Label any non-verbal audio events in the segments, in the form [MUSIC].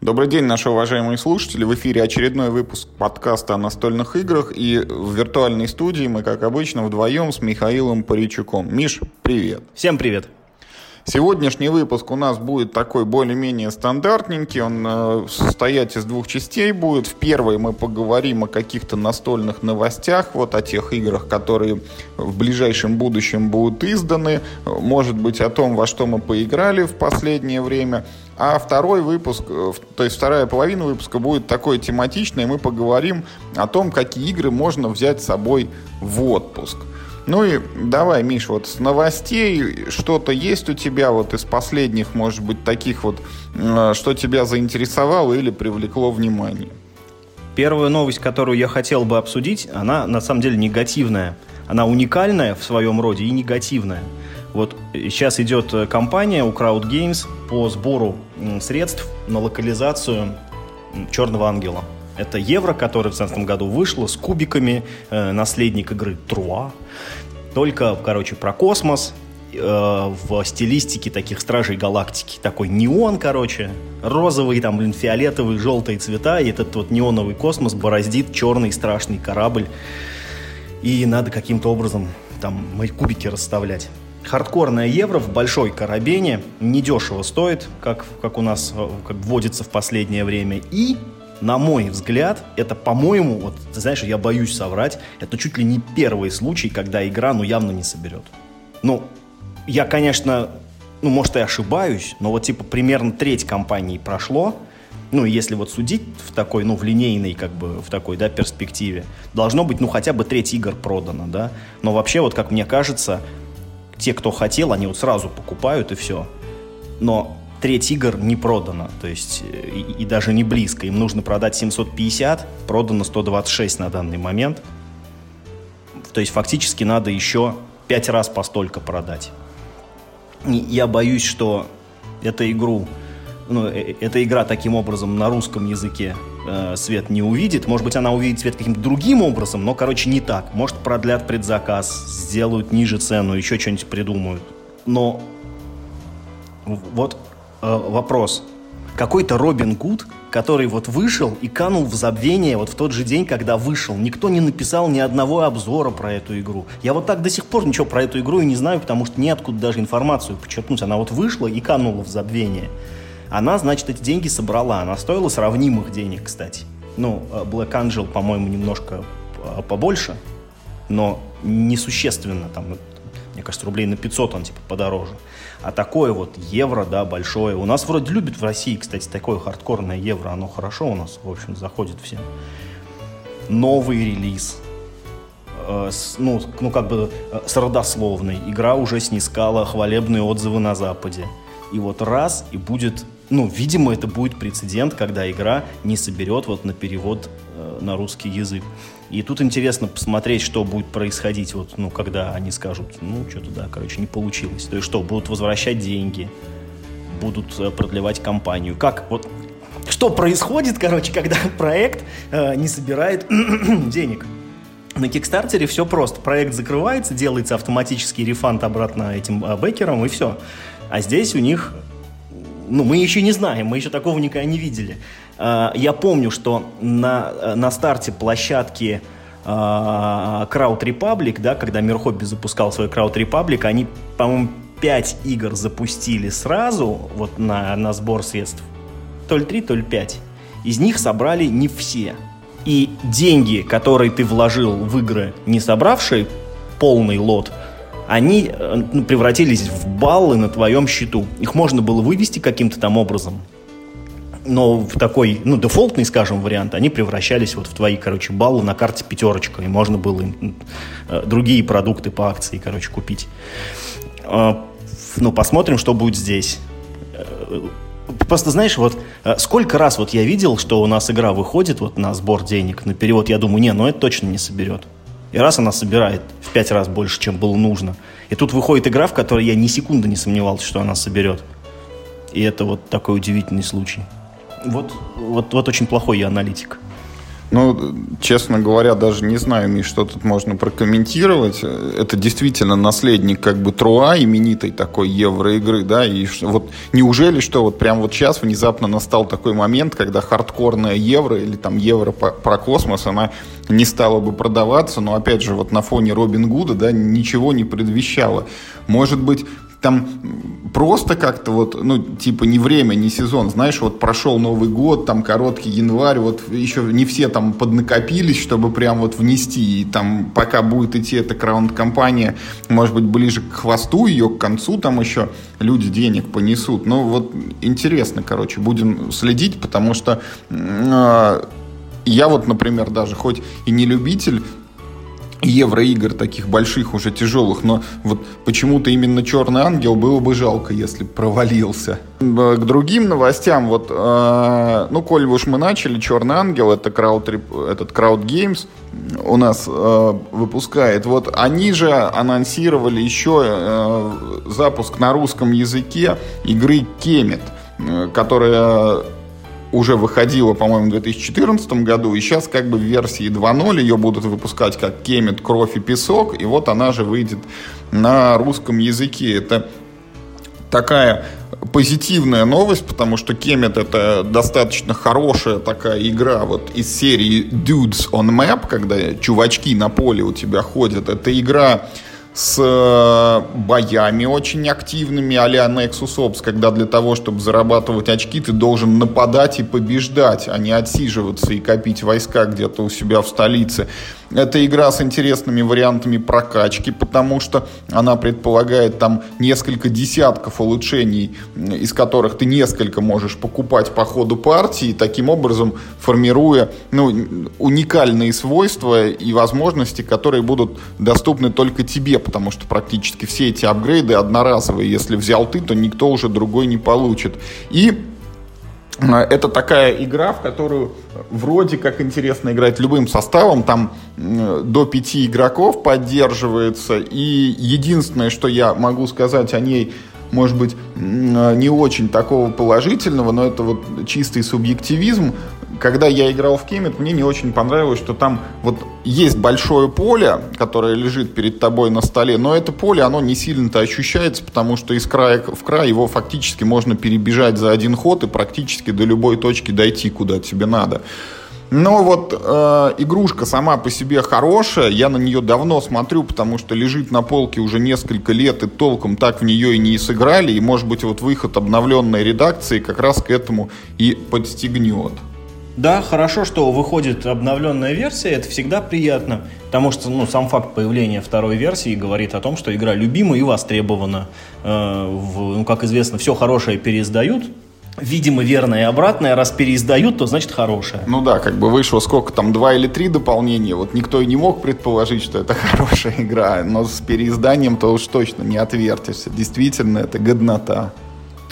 Добрый день, наши уважаемые слушатели. В эфире очередной выпуск подкаста о настольных играх. И в виртуальной студии мы, как обычно, вдвоем с Михаилом Паричуком. Миш, привет. Всем привет. Сегодняшний выпуск у нас будет такой более-менее стандартненький. Он э, состоять из двух частей будет. В первой мы поговорим о каких-то настольных новостях, вот о тех играх, которые в ближайшем будущем будут изданы. Может быть, о том, во что мы поиграли в последнее время. А второй выпуск, э, то есть вторая половина выпуска будет такой тематичной. Мы поговорим о том, какие игры можно взять с собой в отпуск. Ну и давай, Миш, вот с новостей что-то есть у тебя вот из последних, может быть, таких вот, э, что тебя заинтересовало или привлекло внимание? Первая новость, которую я хотел бы обсудить, она на самом деле негативная. Она уникальная в своем роде и негативная. Вот сейчас идет э, кампания у Crowd Games по сбору средств на локализацию Черного Ангела. Это евро, которое в 2017 году вышло с кубиками, э, наследник игры Труа. Только, короче, про космос, э, в стилистике таких Стражей Галактики. Такой неон, короче, розовый, там, блин, фиолетовый, желтые цвета, и этот вот неоновый космос бороздит черный страшный корабль. И надо каким-то образом там мои кубики расставлять. Хардкорная евро в большой карабине недешево стоит, как, как у нас э, как вводится в последнее время. И на мой взгляд, это, по-моему, вот, ты знаешь, я боюсь соврать, это чуть ли не первый случай, когда игра, ну, явно не соберет. Ну, я, конечно, ну, может, и ошибаюсь, но вот, типа, примерно треть компании прошло, ну, если вот судить в такой, ну, в линейной, как бы, в такой, да, перспективе, должно быть, ну, хотя бы треть игр продано, да, но вообще, вот, как мне кажется, те, кто хотел, они вот сразу покупают и все. Но треть игр не продано, то есть и, и даже не близко. Им нужно продать 750, продано 126 на данный момент. То есть фактически надо еще 5 раз по столько продать. И я боюсь, что эту игру, ну, э, э, эта игра таким образом на русском языке э, свет не увидит. Может быть, она увидит свет каким-то другим образом, но, короче, не так. Может, продлят предзаказ, сделают ниже цену, еще что-нибудь придумают. Но вот Э, вопрос. Какой-то Робин Гуд, который вот вышел и канул в забвение вот в тот же день, когда вышел. Никто не написал ни одного обзора про эту игру. Я вот так до сих пор ничего про эту игру и не знаю, потому что неоткуда даже информацию подчеркнуть. Она вот вышла и канула в забвение. Она, значит, эти деньги собрала. Она стоила сравнимых денег, кстати. Ну, э, Black Angel, по-моему, немножко э, побольше, но несущественно. Там, мне кажется, рублей на 500 он типа подороже. А такое вот евро, да, большое. У нас вроде любят в России, кстати, такое хардкорное евро. Оно хорошо у нас, в общем, заходит всем. Новый релиз. Э, с, ну, ну, как бы э, с родословной. Игра уже снискала хвалебные отзывы на Западе. И вот раз, и будет... Ну, видимо, это будет прецедент, когда игра не соберет вот на перевод э, на русский язык. И тут интересно посмотреть, что будет происходить, вот, ну, когда они скажут, ну, что-то, да, короче, не получилось. То есть что, будут возвращать деньги, будут э, продлевать компанию. Как, вот, что происходит, короче, когда [LAUGHS] проект э, не собирает [CLEARS THROAT] денег? На Кикстартере все просто. Проект закрывается, делается автоматический рефанд обратно этим э, бэкерам, и все. А здесь у них ну, мы еще не знаем, мы еще такого никогда не видели. Э, я помню, что на, э, на старте площадки э, Crowd Republic, да, когда Мир Хобби запускал свой Crowd Republic, они, по-моему, 5 игр запустили сразу вот на, на сбор средств. То ли 3, то ли 5. Из них собрали не все. И деньги, которые ты вложил в игры, не собравшие полный лот, они ну, превратились в баллы на твоем счету. Их можно было вывести каким-то там образом, но в такой, ну, дефолтный, скажем, вариант, они превращались вот в твои, короче, баллы на карте пятерочка, и можно было э, другие продукты по акции, короче, купить. Э, ну, посмотрим, что будет здесь. Э, просто, знаешь, вот сколько раз вот я видел, что у нас игра выходит вот на сбор денег, на перевод, я думаю, не, ну это точно не соберет. И раз она собирает в пять раз больше, чем было нужно. И тут выходит игра, в которой я ни секунды не сомневался, что она соберет. И это вот такой удивительный случай. Вот, вот, вот очень плохой я аналитик. Ну, честно говоря, даже не знаю, Миш, что тут можно прокомментировать. Это действительно наследник как бы Труа, именитой такой евроигры, да, и вот неужели, что вот прямо вот сейчас внезапно настал такой момент, когда хардкорная евро или там евро про космос, она не стала бы продаваться, но опять же вот на фоне Робин Гуда, да, ничего не предвещало. Может быть, там просто как-то вот, ну, типа не время, не сезон, знаешь, вот прошел Новый год, там короткий январь, вот еще не все там поднакопились, чтобы прям вот внести, и там пока будет идти эта краунд-компания, может быть, ближе к хвосту ее, к концу там еще люди денег понесут, ну, вот интересно, короче, будем следить, потому что э, я вот, например, даже хоть и не любитель евроигр таких больших, уже тяжелых, но вот почему-то именно «Черный ангел» было бы жалко, если провалился. К другим новостям, вот, э, ну, коль уж мы начали, «Черный ангел» — это крауд, этот Crowd Games у нас э, выпускает, вот они же анонсировали еще э, запуск на русском языке игры «Кемет», э, которая уже выходила, по-моему, в 2014 году, и сейчас как бы в версии 2.0 ее будут выпускать как Кемет, Кровь и Песок, и вот она же выйдет на русском языке. Это такая позитивная новость, потому что Кемет это достаточно хорошая такая игра вот из серии Dudes on Map, когда чувачки на поле у тебя ходят. Это игра с э, боями очень активными а-ля Nexus Ops, когда для того, чтобы зарабатывать очки, ты должен нападать и побеждать, а не отсиживаться и копить войска где-то у себя в столице. Это игра с интересными вариантами прокачки, потому что она предполагает там несколько десятков улучшений, из которых ты несколько можешь покупать по ходу партии, таким образом формируя ну, уникальные свойства и возможности, которые будут доступны только тебе, потому что практически все эти апгрейды одноразовые. Если взял ты, то никто уже другой не получит. И Э, это такая игра, в которую вроде как интересно играть любым составом. Там до пяти игроков поддерживается. И единственное, что я могу сказать о ней, может быть, не очень такого положительного, но это вот чистый субъективизм когда я играл в Кемет, мне не очень понравилось, что там вот есть большое поле, которое лежит перед тобой на столе, но это поле, оно не сильно-то ощущается, потому что из края в край его фактически можно перебежать за один ход и практически до любой точки дойти, куда тебе надо. Но вот э, игрушка сама по себе хорошая, я на нее давно смотрю, потому что лежит на полке уже несколько лет и толком так в нее и не сыграли, и может быть вот выход обновленной редакции как раз к этому и подстегнет. Да, хорошо, что выходит обновленная версия, это всегда приятно, потому что ну, сам факт появления второй версии говорит о том, что игра любима и востребована. Э, в, ну, как известно, все хорошее переиздают, видимо, верное и обратное. Раз переиздают, то значит хорошее. Ну да, как бы вышло сколько там, два или три дополнения. Вот никто и не мог предположить, что это [LAUGHS] хорошая игра. Но с переизданием то уж точно не отвертишься. Действительно, это годнота.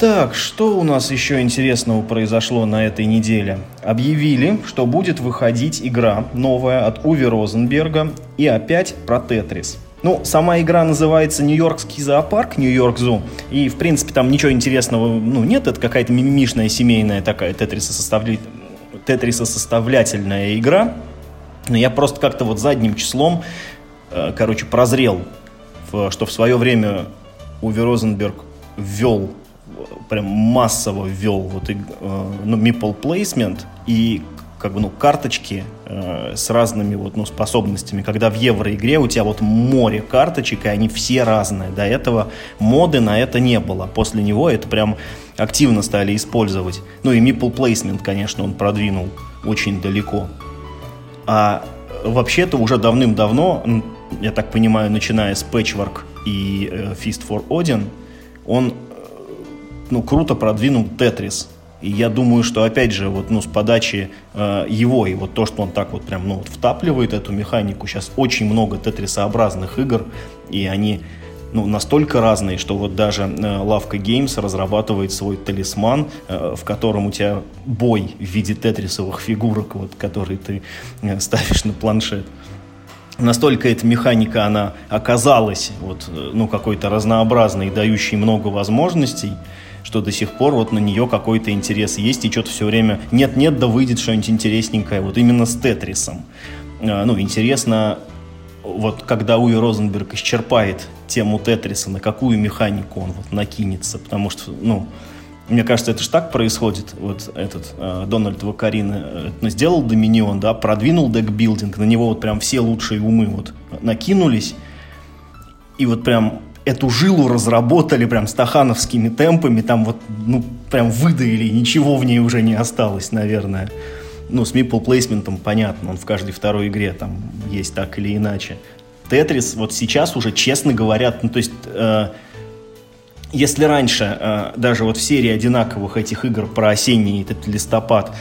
Так, что у нас еще интересного произошло на этой неделе? Объявили, что будет выходить игра новая от Уви Розенберга и опять про Тетрис. Ну, сама игра называется «Нью-Йоркский зоопарк», «Нью-Йорк Зу», и, в принципе, там ничего интересного, ну, нет, это какая-то мимимишная семейная такая тетрисосоставля... тетрисосоставлятельная игра, но я просто как-то вот задним числом, э, короче, прозрел, что в свое время Уви Розенберг ввел прям массово ввел вот, э, ну, meeple placement и как бы, ну, карточки э, с разными вот, ну, способностями. Когда в евроигре у тебя вот море карточек, и они все разные. До этого моды на это не было. После него это прям активно стали использовать. Ну и meeple placement, конечно, он продвинул очень далеко. А вообще-то уже давным-давно, я так понимаю, начиная с Patchwork и э, Feast for Odin, он ну, круто продвинул Тетрис. И я думаю, что опять же, вот, ну, с подачи э, его и вот то, что он так вот прям, ну, вот втапливает эту механику, сейчас очень много тетрисообразных игр, и они, ну, настолько разные, что вот даже э, Лавка Games разрабатывает свой талисман, э, в котором у тебя бой в виде тетрисовых фигурок, вот, которые ты э, ставишь на планшет. Настолько эта механика, она оказалась вот, э, ну, какой-то разнообразной, дающей много возможностей, что до сих пор вот на нее какой-то интерес есть, и что-то все время нет-нет, да выйдет что-нибудь интересненькое, вот именно с Тетрисом. А, ну, интересно, вот когда Уи Розенберг исчерпает тему Тетриса, на какую механику он вот накинется, потому что, ну, мне кажется, это же так происходит. Вот этот э, Дональд Вакарин э, сделал Доминион, да, продвинул декбилдинг, на него вот прям все лучшие умы вот накинулись, и вот прям эту жилу разработали прям стахановскими темпами, там вот, ну, прям выдаили, ничего в ней уже не осталось, наверное. Ну, с Meeple плейсментом понятно, он в каждой второй игре там есть так или иначе. Тетрис вот сейчас уже, честно говоря, ну, то есть... Э, если раньше, э, даже вот в серии одинаковых этих игр про осенний этот листопад,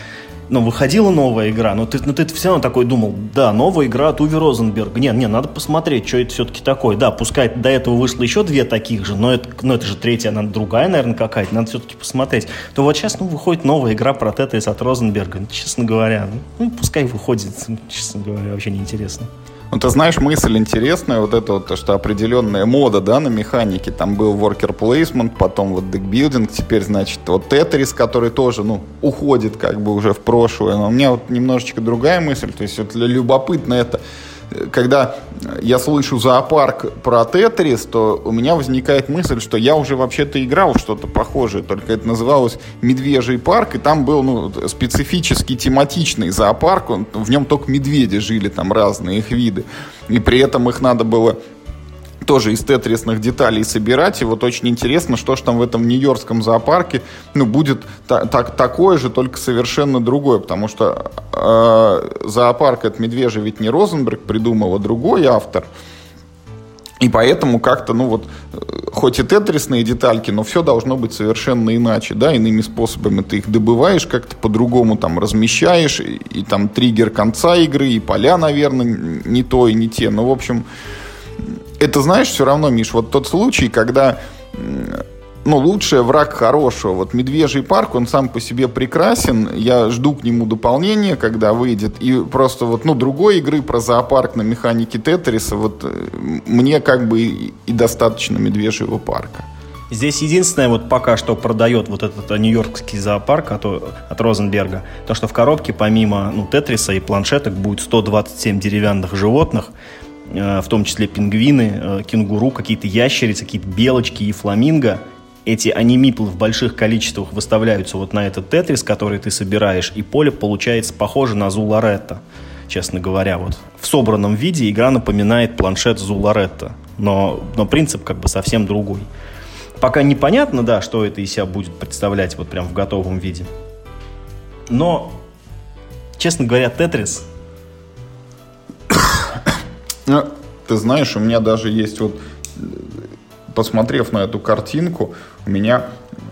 ну, выходила новая игра, но ты, ну, ты все равно такой думал, да, новая игра от Уви Розенберга. Не, не, надо посмотреть, что это все-таки такое. Да, пускай до этого вышло еще две таких же, но это, ну, это же третья, она другая, наверное, какая-то, надо все-таки посмотреть. То вот сейчас, ну, выходит новая игра про Тетрис от Розенберга. Честно говоря, ну, пускай выходит, честно говоря, вообще неинтересно. Ну, ты знаешь, мысль интересная, вот это вот, то, что определенная мода, да, на механике, там был worker placement, потом вот декбилдинг, теперь, значит, вот Тетрис, который тоже, ну, уходит как бы уже в прошлое, но у меня вот немножечко другая мысль, то есть вот любопытно это, когда я слышу зоопарк про Тетрис, то у меня возникает мысль, что я уже вообще-то играл что-то похожее, только это называлось Медвежий парк, и там был ну, специфический тематичный зоопарк, он, в нем только медведи жили, там разные их виды, и при этом их надо было тоже из тетрисных деталей собирать. И вот очень интересно, что же там в этом нью-йоркском зоопарке ну, будет та- так, такое же, только совершенно другое. Потому что э, зоопарк от Медвежий ведь не Розенберг придумал, а другой автор. И поэтому как-то, ну вот, хоть и тетрисные детальки, но все должно быть совершенно иначе, да, иными способами ты их добываешь, как-то по-другому там размещаешь, и, и там триггер конца игры, и поля, наверное, не то и не те. Ну, в общем, это знаешь, все равно, Миш, вот тот случай, когда ну, лучший враг хорошего. Вот «Медвежий парк», он сам по себе прекрасен. Я жду к нему дополнения, когда выйдет. И просто вот, ну, другой игры про зоопарк на механике Тетриса, вот э, мне как бы и, и достаточно «Медвежьего парка». Здесь единственное, вот пока что продает вот этот нью-йоркский зоопарк от, от Розенберга, то, что в коробке помимо ну, Тетриса и планшеток будет 127 деревянных животных, Э, в том числе пингвины, э, кенгуру, какие-то ящерицы, какие-то белочки и фламинго. Эти анимиплы в больших количествах выставляются вот на этот тетрис, который ты собираешь, и поле получается похоже на Зуларетта, честно говоря. Вот в собранном виде игра напоминает планшет Зуларетта, но, но принцип как бы совсем другой. Пока непонятно, да, что это из себя будет представлять вот прям в готовом виде. Но, честно говоря, Тетрис ты знаешь, у меня даже есть вот, посмотрев на эту картинку, у меня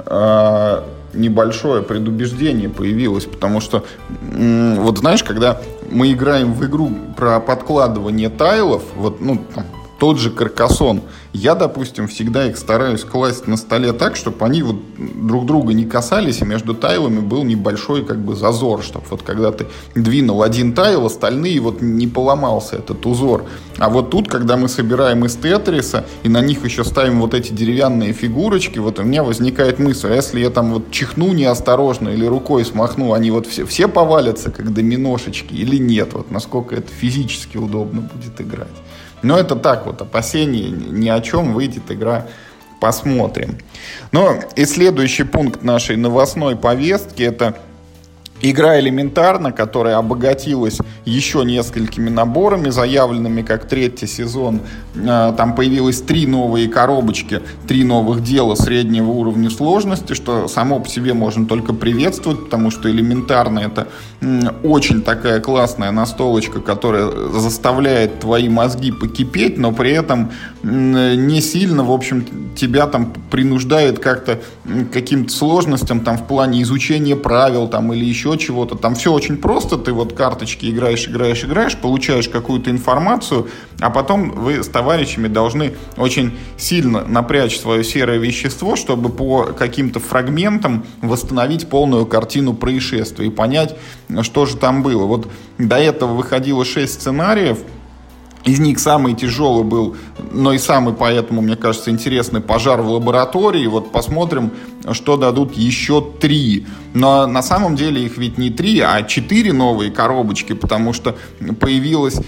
э, небольшое предубеждение появилось, потому что, э, вот знаешь, когда мы играем в игру про подкладывание тайлов, вот, ну, там, тот же каркасон. Я, допустим, всегда их стараюсь класть на столе так, чтобы они вот друг друга не касались, и между тайлами был небольшой как бы зазор, чтобы вот когда ты двинул один тайл, остальные вот не поломался этот узор. А вот тут, когда мы собираем из тетриса, и на них еще ставим вот эти деревянные фигурочки, вот у меня возникает мысль, а если я там вот чихну неосторожно или рукой смахну, они вот все, все повалятся, как доминошечки, или нет? Вот насколько это физически удобно будет играть. Но это так вот, опасений ни о чем, выйдет игра, посмотрим. Но и следующий пункт нашей новостной повестки это Игра элементарно, которая обогатилась еще несколькими наборами, заявленными как третий сезон. А, там появилось три новые коробочки, три новых дела среднего уровня сложности, что само по себе можно только приветствовать, потому что элементарно это очень такая классная настолочка, которая заставляет твои мозги покипеть, но при этом не сильно, в общем, тебя там принуждает как-то каким-то сложностям там в плане изучения правил там или еще чего-то. Там все очень просто, ты вот карточки играешь, играешь, играешь, получаешь какую-то информацию, а потом вы с товарищами должны очень сильно напрячь свое серое вещество, чтобы по каким-то фрагментам восстановить полную картину происшествия и понять, что же там было. Вот до этого выходило 6 сценариев, Из них самый тяжелый был, но и самый, поэтому, мне кажется, интересный пожар в лаборатории. Вот посмотрим, что дадут еще три. Но на самом деле их ведь не три, а четыре новые коробочки, потому что появилась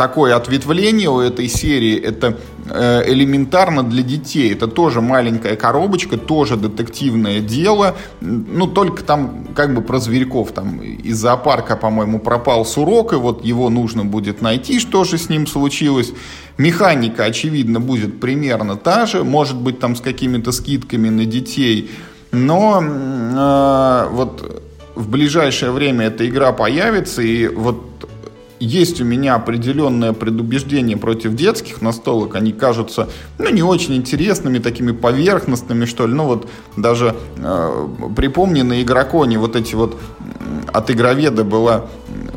такое ответвление у этой серии, это э, элементарно для детей. Это тоже маленькая коробочка, тоже детективное дело. Ну, только там как бы про зверьков. Там из зоопарка, по-моему, пропал сурок, и вот его нужно будет найти, что же с ним случилось. Механика, очевидно, будет примерно та же. Может быть, там с какими-то скидками на детей. Но э, вот в ближайшее время эта игра появится, и вот есть у меня определенное предубеждение против детских настолок. Они кажутся, ну, не очень интересными, такими поверхностными, что ли. Ну, вот даже э, припомни на игроконе вот эти вот от игроведа была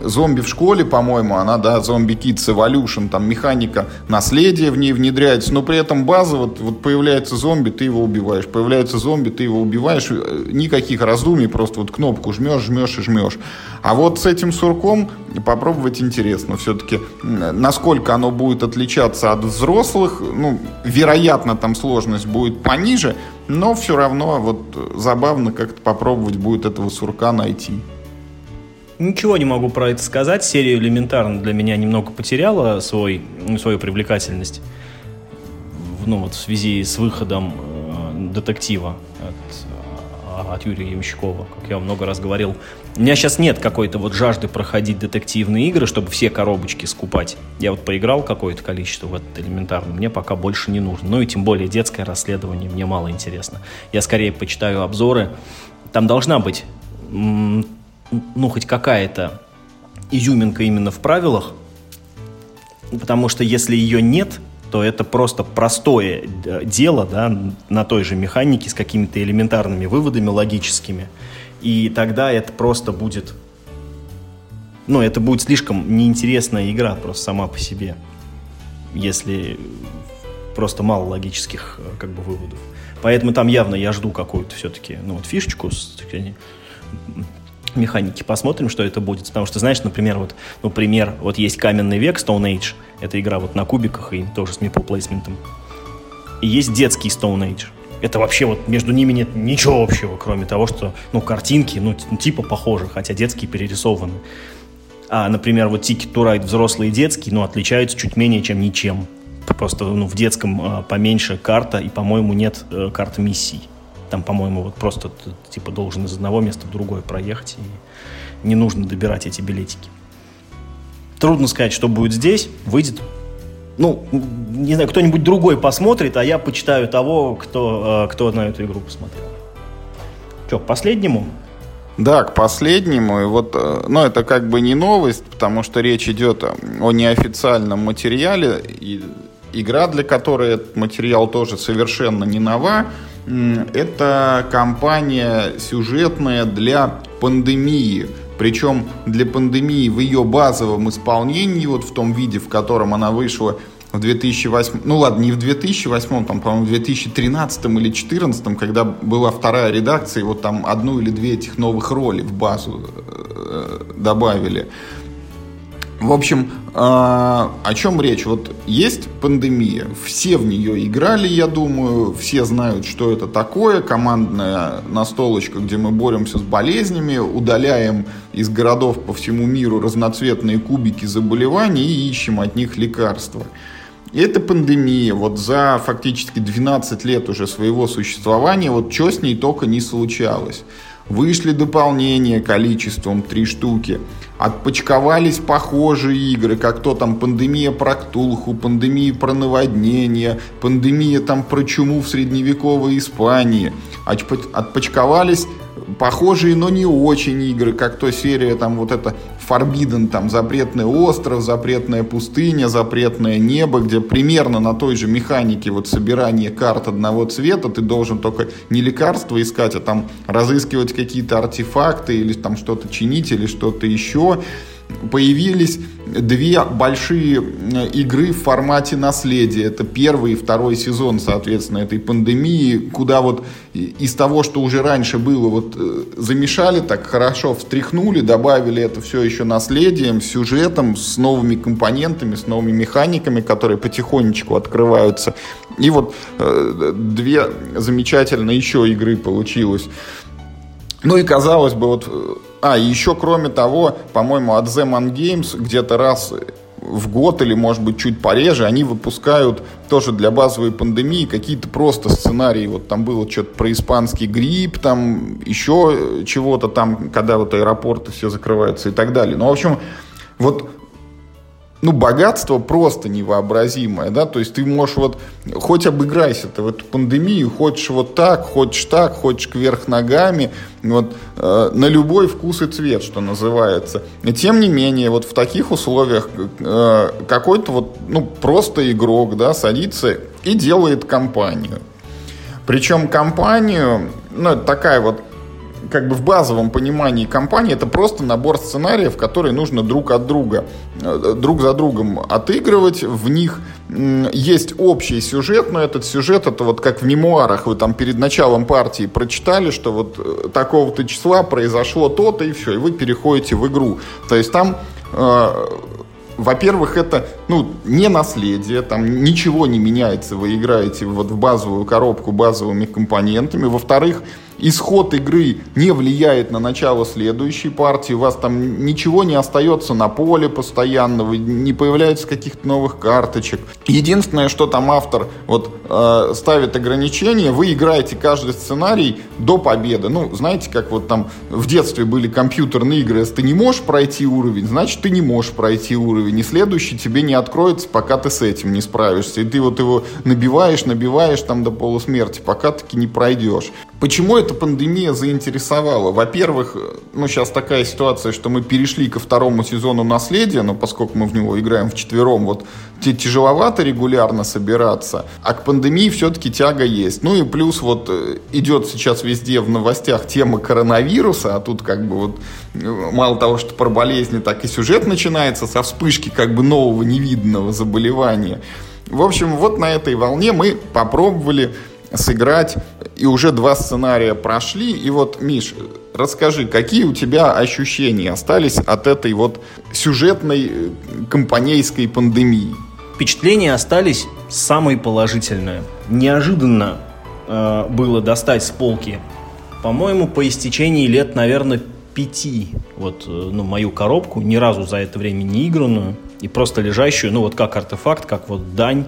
зомби в школе, по-моему, она, да, зомби Kids Evolution, там механика наследия в ней внедряется, но при этом база, вот, вот появляется зомби, ты его убиваешь, появляется зомби, ты его убиваешь, э, никаких раздумий, просто вот кнопку жмешь, жмешь и жмешь. А вот с этим сурком попробовать интересно все-таки, насколько оно будет отличаться от взрослых, ну, вероятно, там сложность будет пониже, но все равно вот забавно как-то попробовать будет этого сурка найти. Ничего не могу про это сказать. Серия элементарно для меня немного потеряла свой, ну, свою привлекательность. Ну, вот в связи с выходом э, детектива от, э, от Юрия Ямщикова, как я много раз говорил. У меня сейчас нет какой-то вот жажды проходить детективные игры, чтобы все коробочки скупать. Я вот поиграл какое-то количество в этот элементарно, мне пока больше не нужно. Ну и тем более детское расследование мне мало интересно. Я скорее почитаю обзоры. Там должна быть ну, хоть какая-то изюминка именно в правилах, потому что если ее нет, то это просто простое э, дело, да, на той же механике с какими-то элементарными выводами логическими, и тогда это просто будет, ну, это будет слишком неинтересная игра просто сама по себе, если просто мало логических э, как бы выводов. Поэтому там явно я жду какую-то все-таки, ну, вот фишечку с механики. Посмотрим, что это будет. Потому что, знаешь, например, вот, ну, пример, вот есть каменный век, Stone Age. Это игра вот на кубиках и тоже с meeple плейсментом. И есть детский Stone Age. Это вообще вот между ними нет ничего общего, кроме того, что, ну, картинки, ну, типа похожи, хотя детские перерисованы. А, например, вот Ticket to Ride взрослый и детский, ну, отличаются чуть менее, чем ничем. Просто, ну, в детском а, поменьше карта, и, по-моему, нет э, карты миссий. Там, по-моему, вот просто ты, типа должен из одного места в другое проехать, и не нужно добирать эти билетики. Трудно сказать, что будет здесь. Выйдет ну, не знаю, кто-нибудь другой посмотрит, а я почитаю того, кто, э, кто на эту игру посмотрел. Что, к последнему? Да, к последнему. И вот, э, ну, это как бы не новость, потому что речь идет о неофициальном материале. И игра, для которой этот материал тоже совершенно не нова. Это кампания сюжетная для пандемии. Причем для пандемии в ее базовом исполнении, вот в том виде, в котором она вышла в 2008, ну ладно, не в 2008, там, по-моему, в 2013 или 2014, когда была вторая редакция, и вот там одну или две этих новых роли в базу э, добавили. В общем, а, о чем речь? Вот есть пандемия, все в нее играли, я думаю, все знают, что это такое, командная настолочка, где мы боремся с болезнями, удаляем из городов по всему миру разноцветные кубики заболеваний и ищем от них лекарства. И это пандемия, вот за фактически 12 лет уже своего существования, вот что с ней только не случалось. Вышли дополнения количеством три штуки. Отпочковались похожие игры, как то там пандемия про Ктулху, пандемия про наводнение, пандемия там про чуму в средневековой Испании. Отпочковались похожие, но не очень игры, как то серия там вот это Forbidden, там запретный остров, запретная пустыня, запретное небо, где примерно на той же механике вот собирание карт одного цвета, ты должен только не лекарства искать, а там разыскивать какие-то артефакты или там что-то чинить или что-то еще. Появились две большие э, игры в формате наследия. Это первый и второй сезон, соответственно, этой пандемии, куда вот из того, что уже раньше было, вот э, замешали так хорошо, встряхнули, добавили это все еще наследием, сюжетом, с новыми компонентами, с новыми механиками, которые потихонечку открываются. И вот э, две замечательные еще игры получилось. Ну и казалось бы, вот а, еще, кроме того, по-моему, от Zeman Games где-то раз в год или, может быть, чуть пореже, они выпускают тоже для базовой пандемии какие-то просто сценарии. Вот там было что-то про испанский грипп, там еще чего-то там, когда вот аэропорты все закрываются и так далее. Ну, в общем, вот ну, богатство просто невообразимое, да, то есть ты можешь вот, хоть обыграйся ты в эту пандемию, хочешь вот так, хочешь так, хочешь кверх ногами, вот, э, на любой вкус и цвет, что называется. И тем не менее, вот в таких условиях э, какой-то вот, ну, просто игрок, да, садится и делает компанию. Причем компанию, ну, такая вот как бы в базовом понимании компании это просто набор сценариев, которые нужно друг от друга, э, друг за другом отыгрывать. В них есть общий сюжет, но этот сюжет это вот как в мемуарах вы там перед началом партии прочитали, что вот э, такого-то числа произошло то-то и все, и вы переходите в игру. То есть там э, во-первых, это ну, не наследие, там ничего не меняется, вы играете вот в базовую коробку базовыми компонентами. Во-вторых, исход игры не влияет на начало следующей партии, у вас там ничего не остается на поле постоянно, вы не появляется каких-то новых карточек. Единственное, что там автор вот э, ставит ограничения, вы играете каждый сценарий до победы. Ну, знаете, как вот там в детстве были компьютерные игры, если ты не можешь пройти уровень, значит ты не можешь пройти уровень, и следующий тебе не откроется, пока ты с этим не справишься. И ты вот его набиваешь, набиваешь там до полусмерти, пока таки не пройдешь. Почему эта пандемия заинтересовала? Во-первых, ну сейчас такая ситуация, что мы перешли ко второму сезону наследия, но поскольку мы в него играем в четвером, вот тяжеловато регулярно собираться, а к пандемии все-таки тяга есть. Ну и плюс вот э, идет сейчас везде в новостях тема коронавируса, а тут как бы вот э, мало того, что про болезни, так и сюжет начинается со вспышки как бы нового невиданного заболевания. В общем, вот на этой волне мы попробовали сыграть, и уже два сценария прошли. И вот, Миш, расскажи, какие у тебя ощущения остались от этой вот сюжетной э, компанейской пандемии? Впечатления остались самые положительные. Неожиданно э, было достать с полки, по-моему, по истечении лет, наверное, пяти, вот, э, ну, мою коробку, ни разу за это время не игранную, и просто лежащую, ну, вот как артефакт, как вот дань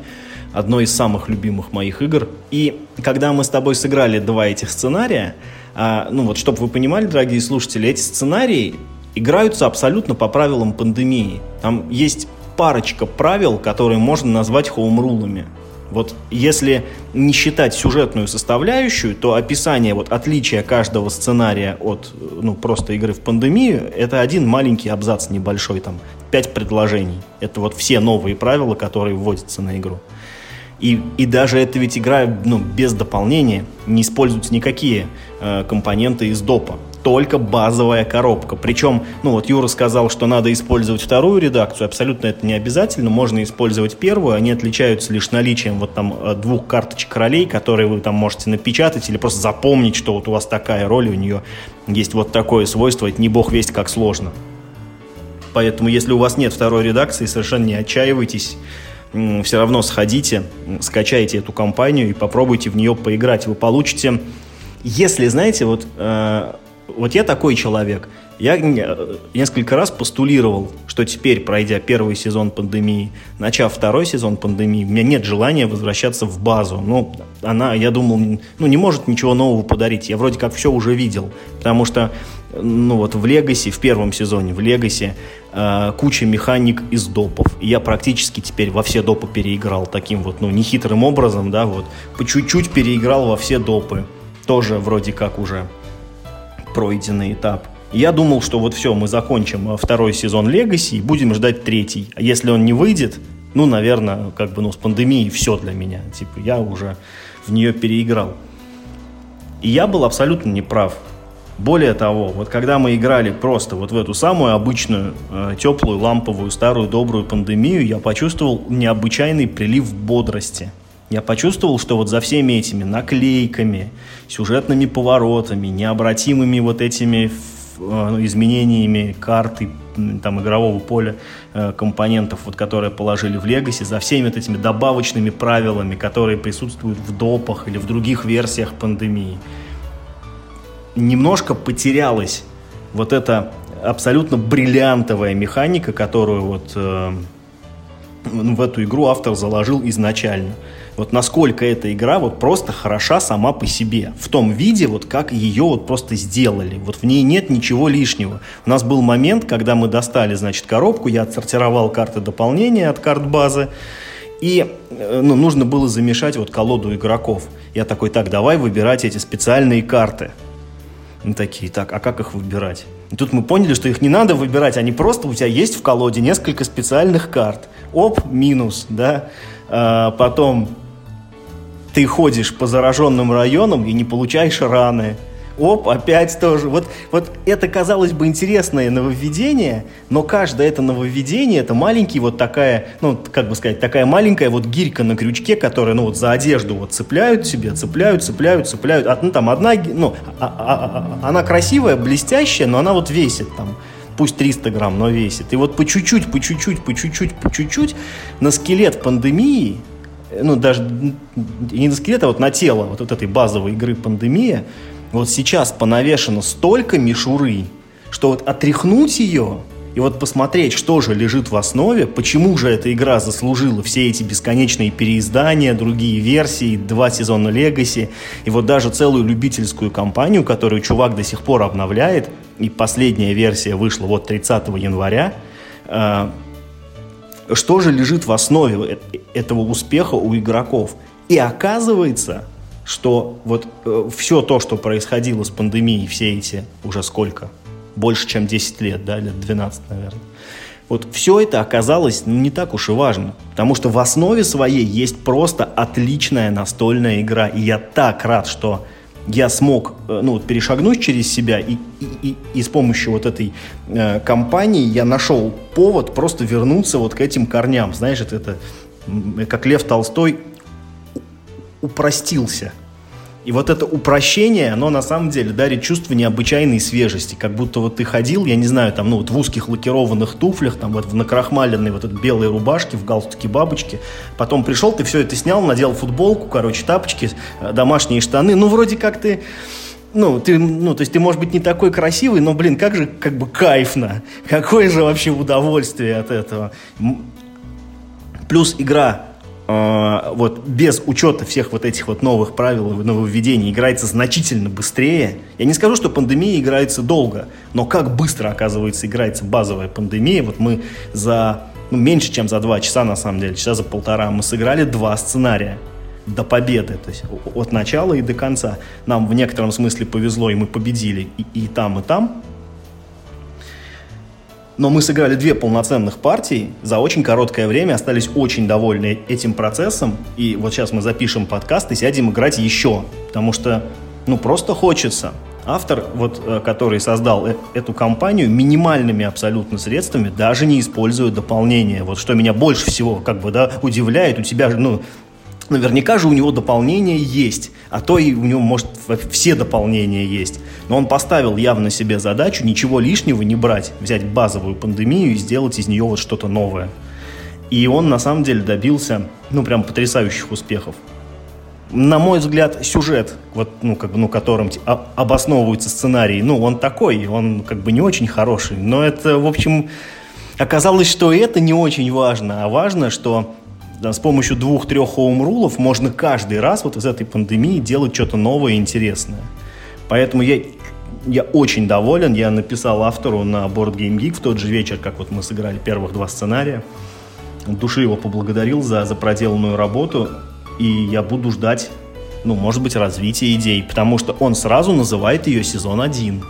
одной из самых любимых моих игр. И когда мы с тобой сыграли два этих сценария, а, ну вот, чтобы вы понимали, дорогие слушатели, эти сценарии играются абсолютно по правилам пандемии. Там есть парочка правил, которые можно назвать хоумрулами. Вот если не считать сюжетную составляющую, то описание вот отличия каждого сценария от ну, просто игры в пандемию это один маленький абзац небольшой, там пять предложений. Это вот все новые правила, которые вводятся на игру. И, и даже это ведь игра ну, без дополнения, не используются никакие э, компоненты из допа, только базовая коробка. Причем, ну вот Юра сказал, что надо использовать вторую редакцию, абсолютно это не обязательно, можно использовать первую, они отличаются лишь наличием вот там э, двух карточек ролей, которые вы там можете напечатать или просто запомнить, что вот у вас такая роль, у нее есть вот такое свойство, это не бог весть как сложно. Поэтому, если у вас нет второй редакции, совершенно не отчаивайтесь, все равно сходите, скачайте эту компанию и попробуйте в нее поиграть. Вы получите, если, знаете, вот, э, вот я такой человек, я несколько раз постулировал, что теперь, пройдя первый сезон пандемии, начав второй сезон пандемии, у меня нет желания возвращаться в базу. Ну, она, я думал, ну, не может ничего нового подарить. Я вроде как все уже видел. Потому что, ну, вот в Легаси, в первом сезоне в Легаси э, куча механик из допов. И я практически теперь во все допы переиграл таким вот, ну, нехитрым образом, да, вот. По чуть-чуть переиграл во все допы. Тоже вроде как уже пройденный этап. Я думал, что вот все, мы закончим э, второй сезон Legacy и будем ждать третий. А если он не выйдет, ну, наверное, как бы, ну, с пандемией все для меня. Типа, я уже в нее переиграл. И я был абсолютно неправ. Более того, вот когда мы играли просто вот в эту самую обычную э, теплую, ламповую, старую, добрую пандемию, я почувствовал необычайный прилив бодрости. Я почувствовал, что вот за всеми этими наклейками, сюжетными поворотами, необратимыми вот этими э, изменениями карты, там, игрового поля э, компонентов, вот, которые положили в Legacy, за всеми вот этими добавочными правилами, которые присутствуют в допах или в других версиях пандемии – немножко потерялась вот эта абсолютно бриллиантовая механика, которую вот э, в эту игру автор заложил изначально. Вот насколько эта игра вот просто хороша сама по себе. В том виде, вот как ее вот просто сделали. Вот в ней нет ничего лишнего. У нас был момент, когда мы достали, значит, коробку, я отсортировал карты дополнения от карт базы, и э, ну, нужно было замешать вот колоду игроков. Я такой, так, давай выбирать эти специальные карты. Мы такие, так, а как их выбирать? И тут мы поняли, что их не надо выбирать, они просто у тебя есть в колоде несколько специальных карт. Оп, минус, да. А, потом ты ходишь по зараженным районам и не получаешь раны оп, опять тоже. Вот, вот это, казалось бы, интересное нововведение, но каждое это нововведение, это маленький вот такая, ну, как бы сказать, такая маленькая вот гирька на крючке, которая, ну, вот за одежду вот цепляют себе, цепляют, цепляют, цепляют. А, ну, там одна, ну, а, а, а, она красивая, блестящая, но она вот весит там пусть 300 грамм, но весит. И вот по чуть-чуть, по чуть-чуть, по чуть-чуть, по чуть-чуть на скелет пандемии, ну, даже не на скелет, а вот на тело вот, вот этой базовой игры пандемия, вот сейчас понавешено столько мишуры, что вот отряхнуть ее и вот посмотреть, что же лежит в основе, почему же эта игра заслужила все эти бесконечные переиздания, другие версии, два сезона Legacy, и вот даже целую любительскую кампанию, которую чувак до сих пор обновляет, и последняя версия вышла вот 30 января, э, что же лежит в основе этого успеха у игроков? И оказывается, что вот э, все то, что происходило с пандемией, все эти уже сколько? Больше, чем 10 лет, да, лет 12, наверное. Вот все это оказалось ну, не так уж и важно, потому что в основе своей есть просто отличная настольная игра, и я так рад, что я смог э, ну, вот, перешагнуть через себя, и, и, и, и с помощью вот этой э, компании я нашел повод просто вернуться вот к этим корням. Знаешь, это, это как Лев Толстой упростился. И вот это упрощение, оно на самом деле дарит чувство необычайной свежести. Как будто вот ты ходил, я не знаю, там, ну, вот в узких лакированных туфлях, там, вот в накрахмаленной вот этой белой рубашке, в галстуке бабочки. Потом пришел, ты все это снял, надел футболку, короче, тапочки, э, домашние штаны. Ну, вроде как ты ну, ты, ну, то есть ты, может быть, не такой красивый, но, блин, как же, как бы, кайфно. Какое же вообще удовольствие от этого. Плюс игра вот без учета всех вот этих вот новых правил и нововведений играется значительно быстрее. Я не скажу, что пандемия играется долго, но как быстро, оказывается, играется базовая пандемия. Вот мы за ну, меньше, чем за два часа, на самом деле, часа за полтора, мы сыграли два сценария до победы, то есть от начала и до конца. Нам в некотором смысле повезло, и мы победили и, и там, и там. Но мы сыграли две полноценных партии за очень короткое время, остались очень довольны этим процессом. И вот сейчас мы запишем подкаст и сядем играть еще, потому что, ну, просто хочется. Автор, вот, э, который создал э эту компанию, минимальными абсолютно средствами, даже не использует дополнения. Вот что меня больше всего, как бы, да, удивляет, у тебя ну, Наверняка же у него дополнения есть, а то и у него, может, все дополнения есть. Но он поставил явно себе задачу ничего лишнего не брать, взять базовую пандемию и сделать из нее вот что-то новое. И он на самом деле добился, ну, прям потрясающих успехов. На мой взгляд, сюжет, вот, ну, как бы, ну, которым обосновывается сценарий, ну, он такой, он как бы не очень хороший. Но это, в общем, оказалось, что это не очень важно, а важно, что да, с помощью двух-трех хоум-рулов можно каждый раз вот из этой пандемии делать что-то новое и интересное. Поэтому я, я очень доволен. Я написал автору на Board Game Geek в тот же вечер, как вот мы сыграли первых два сценария. Души его поблагодарил за, за проделанную работу. И я буду ждать, ну, может быть, развития идей. Потому что он сразу называет ее сезон 1.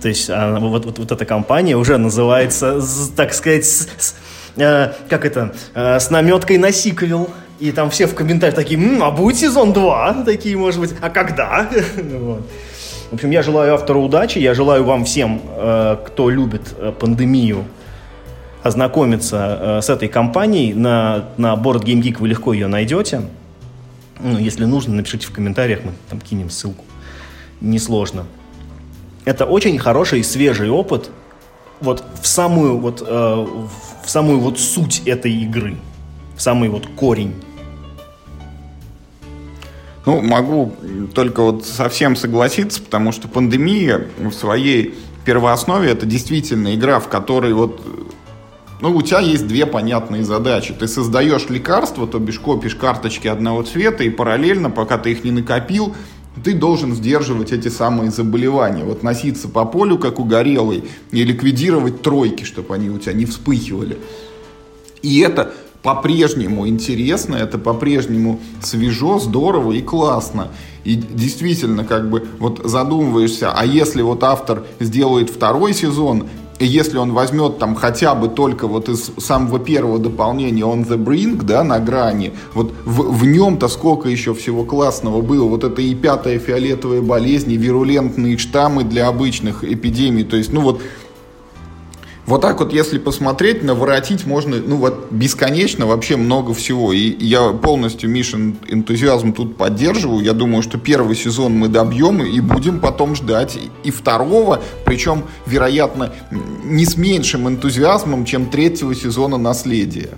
То есть а, вот, вот, вот эта компания уже называется, так сказать, с, э, как это, э, с наметкой на сиквел. И там все в комментариях такие, М, а будет сезон 2? [LAUGHS] Такие, может быть, а когда? [LAUGHS] В общем, я желаю автору удачи, я желаю вам всем, э, кто любит э, пандемию, ознакомиться э, с этой компанией. На, на Board Game Geek вы легко ее найдете. Ну, если нужно, напишите в комментариях, мы там кинем ссылку. Несложно. Это очень хороший свежий опыт вот в самую вот, э, в самую вот суть этой игры, в самый вот корень. Ну, могу только вот совсем согласиться, потому что пандемия в своей первооснове это действительно игра, в которой вот ну, у тебя есть две понятные задачи. Ты создаешь лекарства, то бишь копишь карточки одного цвета, и параллельно, пока ты их не накопил, ты должен сдерживать эти самые заболевания. Вот носиться по полю, как угорелый, и ликвидировать тройки, чтобы они у тебя не вспыхивали. И это по-прежнему интересно, это по-прежнему свежо, здорово и классно. И действительно, как бы, вот задумываешься, а если вот автор сделает второй сезон, если он возьмет там хотя бы только вот из самого первого дополнения On the Brink, да, на грани, вот в, в нем-то сколько еще всего классного было. Вот это и пятая фиолетовая болезнь, и вирулентные штаммы для обычных эпидемий. То есть, ну вот вот так вот, если посмотреть, наворотить можно, ну вот, бесконечно вообще много всего. И я полностью Мишин энтузиазм тут поддерживаю. Я думаю, что первый сезон мы добьем и будем потом ждать и второго, причем, вероятно, не с меньшим энтузиазмом, чем третьего сезона «Наследия».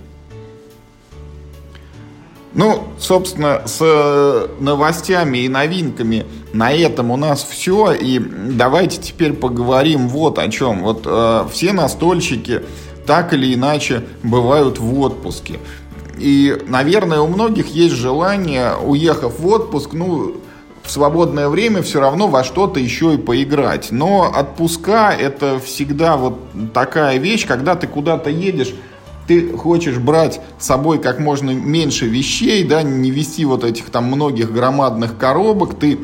Ну, собственно, с э, новостями и новинками на этом у нас все. И давайте теперь поговорим вот о чем. Вот э, все настольщики так или иначе бывают в отпуске. И, наверное, у многих есть желание, уехав в отпуск, ну, в свободное время все равно во что-то еще и поиграть. Но отпуска это всегда вот такая вещь, когда ты куда-то едешь ты хочешь брать с собой как можно меньше вещей, да, не вести вот этих там многих громадных коробок, ты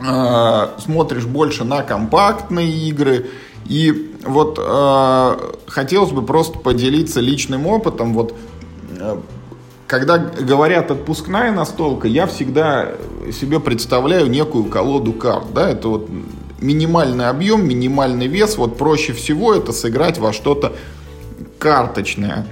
э, смотришь больше на компактные игры. И вот э, хотелось бы просто поделиться личным опытом. Вот э, когда говорят отпускная настолка, я всегда себе представляю некую колоду карт. Да? Это вот минимальный объем, минимальный вес. Вот проще всего это сыграть во что-то карточная.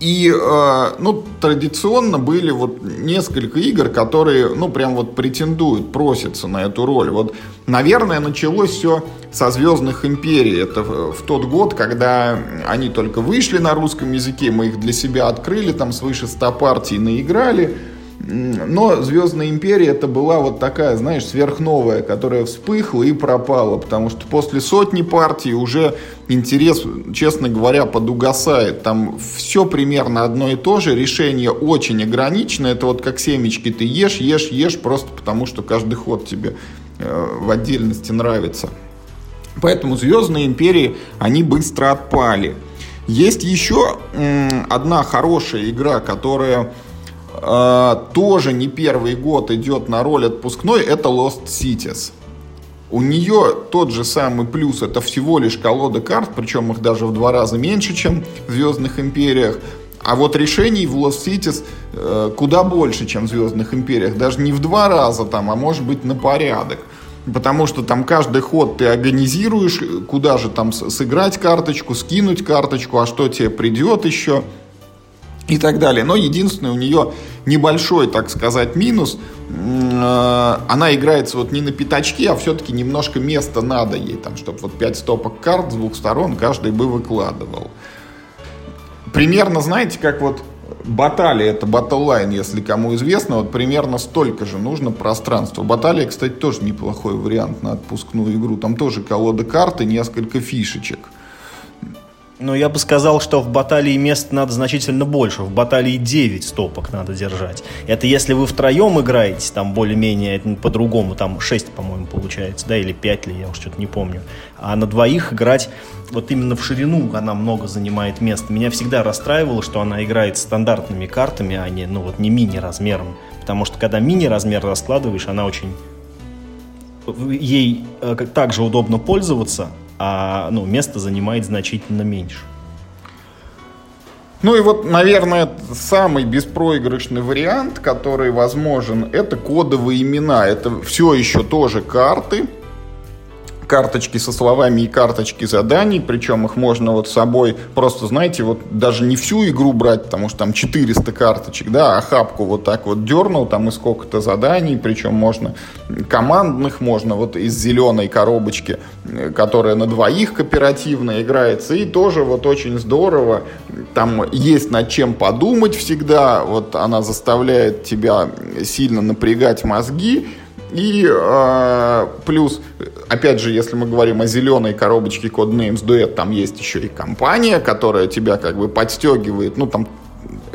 И, э, ну, традиционно были вот несколько игр, которые, ну, прям вот претендуют, просятся на эту роль. Вот, наверное, началось все со «Звездных империй». Это в тот год, когда они только вышли на русском языке, мы их для себя открыли, там свыше 100 партий наиграли – но Звездная империя это была вот такая, знаешь, сверхновая, которая вспыхла и пропала, потому что после сотни партий уже интерес, честно говоря, подугасает. Там все примерно одно и то же, решение очень ограничено. Это вот как семечки ты ешь, ешь, ешь, просто потому что каждый ход тебе э, в отдельности нравится. Поэтому Звездные империи, они быстро отпали. Есть еще одна хорошая игра, которая тоже не первый год идет на роль отпускной, это Lost Cities. У нее тот же самый плюс, это всего лишь колода карт, причем их даже в два раза меньше, чем в Звездных Империях. А вот решений в Lost Cities э, куда больше, чем в Звездных Империях. Даже не в два раза там, а может быть на порядок. Потому что там каждый ход ты организируешь, куда же там сыграть карточку, скинуть карточку, а что тебе придет еще и так далее. Но единственное, у нее небольшой, так сказать, минус. Э, она играется вот не на пятачке, а все-таки немножко места надо ей, там, чтобы вот 5 стопок карт с двух сторон каждый бы выкладывал. Примерно, знаете, как вот Баталия, это Battle если кому известно, вот примерно столько же нужно пространства. Баталия, кстати, тоже неплохой вариант на отпускную игру. Там тоже колода карты, несколько фишечек. Ну, я бы сказал, что в баталии мест надо значительно больше. В баталии 9 стопок надо держать. Это если вы втроем играете, там более-менее по-другому, там 6, по-моему, получается, да, или 5 ли, я уж что-то не помню. А на двоих играть вот именно в ширину она много занимает места. Меня всегда расстраивало, что она играет стандартными картами, а не, ну, вот не мини-размером. Потому что когда мини-размер раскладываешь, она очень ей э, также удобно пользоваться, а ну, место занимает значительно меньше. Ну и вот, наверное, самый беспроигрышный вариант, который возможен, это кодовые имена. Это все еще тоже карты, карточки со словами и карточки заданий, причем их можно вот с собой просто, знаете, вот даже не всю игру брать, потому что там 400 карточек, да, а хапку вот так вот дернул, там и сколько-то заданий, причем можно командных, можно вот из зеленой коробочки, которая на двоих кооперативно играется, и тоже вот очень здорово, там есть над чем подумать всегда, вот она заставляет тебя сильно напрягать мозги, и э, плюс, опять же, если мы говорим о зеленой коробочке Codenames Duet, там есть еще и компания, которая тебя как бы подстегивает. Ну, там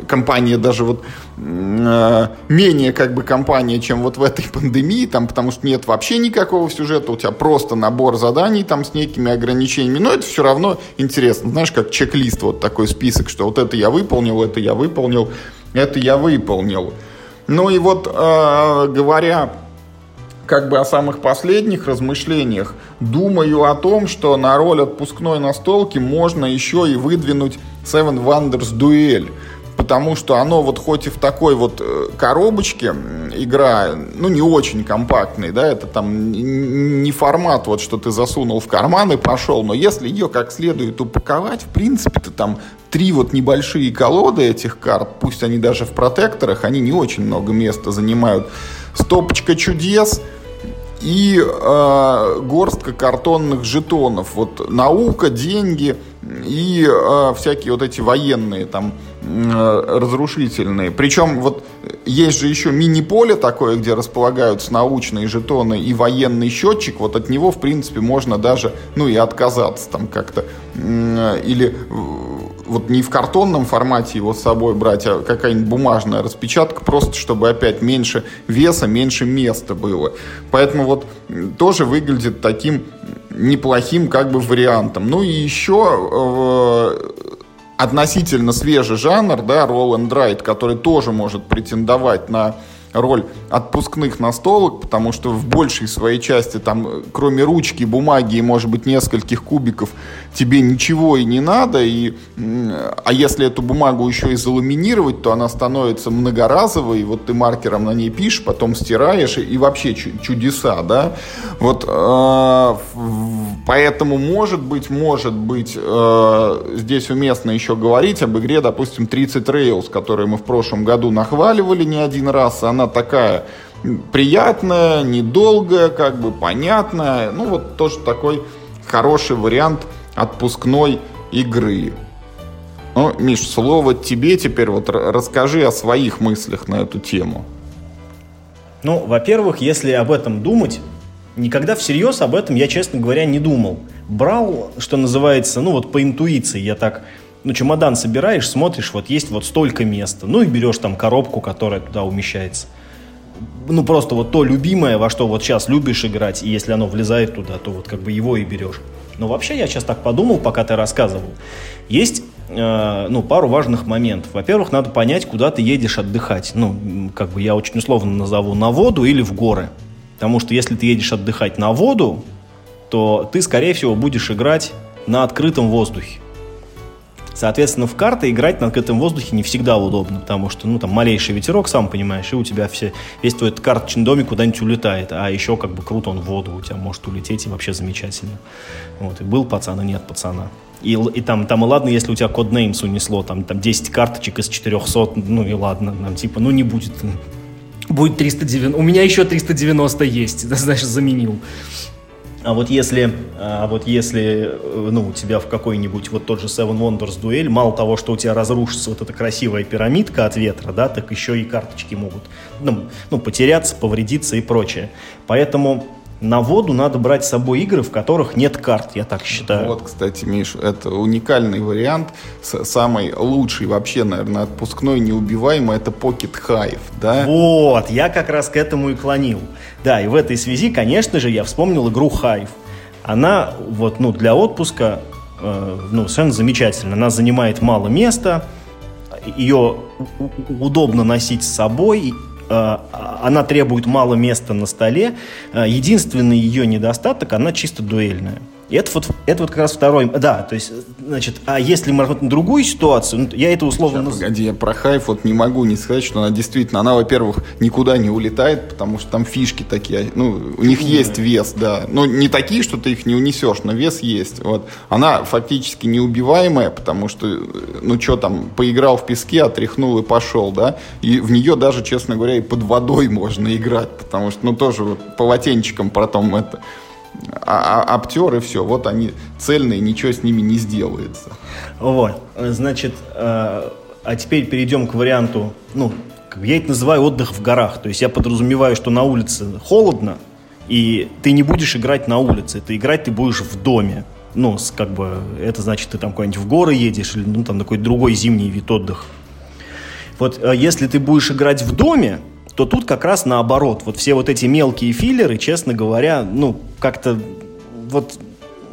компания даже вот э, менее как бы компания, чем вот в этой пандемии, там, потому что нет вообще никакого сюжета, у тебя просто набор заданий там с некими ограничениями, но это все равно интересно. Знаешь, как чек-лист, вот такой список, что вот это я выполнил, это я выполнил, это я выполнил. Ну и вот э, говоря как бы о самых последних размышлениях, думаю о том, что на роль отпускной настолки можно еще и выдвинуть Seven Wonders Duel. Потому что оно вот хоть и в такой вот э, коробочке игра, ну не очень компактный, да, это там не формат вот, что ты засунул в карман и пошел, но если ее как следует упаковать, в принципе-то там три вот небольшие колоды этих карт, пусть они даже в протекторах, они не очень много места занимают. Стопочка чудес — и э, горстка картонных жетонов. Вот наука, деньги и э, всякие вот эти военные там э, разрушительные. Причем вот есть же еще мини-поле такое, где располагаются научные жетоны и военный счетчик. Вот от него, в принципе, можно даже, ну и отказаться там как-то. Э, или вот не в картонном формате его с собой брать, а какая-нибудь бумажная распечатка, просто чтобы опять меньше веса, меньше места было. Поэтому вот тоже выглядит таким неплохим как бы вариантом. Ну и еще э, относительно свежий жанр, да, roll and write, который тоже может претендовать на роль отпускных настолок, потому что в большей своей части там, кроме ручки, бумаги и, может быть, нескольких кубиков, тебе ничего и не надо. И, а если эту бумагу еще и заламинировать, то она становится многоразовой. Вот ты маркером на ней пишешь, потом стираешь, и, и вообще чудеса, да. Вот э, поэтому, может быть, может быть, э, здесь уместно еще говорить об игре, допустим, 30 Rails, которую мы в прошлом году нахваливали не один раз. Она такая приятная, недолгая, как бы понятная. Ну, вот тоже такой хороший вариант отпускной игры. Ну, Миш, слово тебе теперь. Вот расскажи о своих мыслях на эту тему. Ну, во-первых, если об этом думать, никогда всерьез об этом я, честно говоря, не думал. Брал, что называется, ну вот по интуиции, я так ну, чемодан собираешь, смотришь, вот есть вот столько места, ну и берешь там коробку, которая туда умещается ну, просто вот то любимое, во что вот сейчас любишь играть, и если оно влезает туда, то вот как бы его и берешь. Но вообще я сейчас так подумал, пока ты рассказывал. Есть э, ну, пару важных моментов. Во-первых, надо понять, куда ты едешь отдыхать. Ну, как бы я очень условно назову на воду или в горы. Потому что если ты едешь отдыхать на воду, то ты, скорее всего, будешь играть на открытом воздухе. Соответственно, в карты играть на открытом воздухе не всегда удобно, потому что, ну, там, малейший ветерок, сам понимаешь, и у тебя все, весь твой карточный домик куда-нибудь улетает, а еще как бы круто он в воду у тебя может улететь, и вообще замечательно. Вот, и был пацан, и нет пацана. И, и там, там и ладно, если у тебя код names унесло, там, там 10 карточек из 400, ну и ладно, нам типа, ну не будет. Будет 390, у меня еще 390 есть, [LAUGHS] знаешь, заменил. А вот если, а вот если э, ну, у тебя в какой-нибудь вот тот же Seven Wonders дуэль, мало того, что у тебя разрушится вот эта красивая пирамидка от ветра, да, так еще и карточки могут ну, ну, потеряться, повредиться и прочее. Поэтому на воду надо брать с собой игры, в которых нет карт, я так считаю. Вот, кстати, Миш, это уникальный вариант. Самый лучший вообще, наверное, отпускной неубиваемый, это Pocket Hive, да? Вот, я как раз к этому и клонил. Да, и в этой связи, конечно же, я вспомнил игру Hive. Она вот, ну, для отпуска э, ну, совершенно замечательно. Она занимает мало места, ее удобно носить с собой, она требует мало места на столе. Э, единственный ее недостаток, она чисто дуэльная. Это вот, это вот как раз второй... Да, то есть, значит, а если мы рассмотрим другую ситуацию, ну, я это условно... Сейчас, погоди, я про хайф вот не могу не сказать, что она действительно, она, во-первых, никуда не улетает, потому что там фишки такие, ну, у них есть вес, да. Ну, не такие, что ты их не унесешь, но вес есть. Вот. Она фактически неубиваемая, потому что, ну, что там, поиграл в песке, отряхнул и пошел, да. И в нее даже, честно говоря, и под водой можно играть, потому что, ну, тоже вот полотенчиком потом это а, а, обтер все. Вот они цельные, ничего с ними не сделается. Вот, значит, э, а теперь перейдем к варианту, ну, я это называю отдых в горах. То есть я подразумеваю, что на улице холодно, и ты не будешь играть на улице, ты играть ты будешь в доме. Ну, как бы, это значит, ты там куда-нибудь в горы едешь, или ну, там какой-то другой зимний вид отдыха. Вот э, если ты будешь играть в доме, то тут как раз наоборот. Вот все вот эти мелкие филлеры, честно говоря, ну, как-то вот...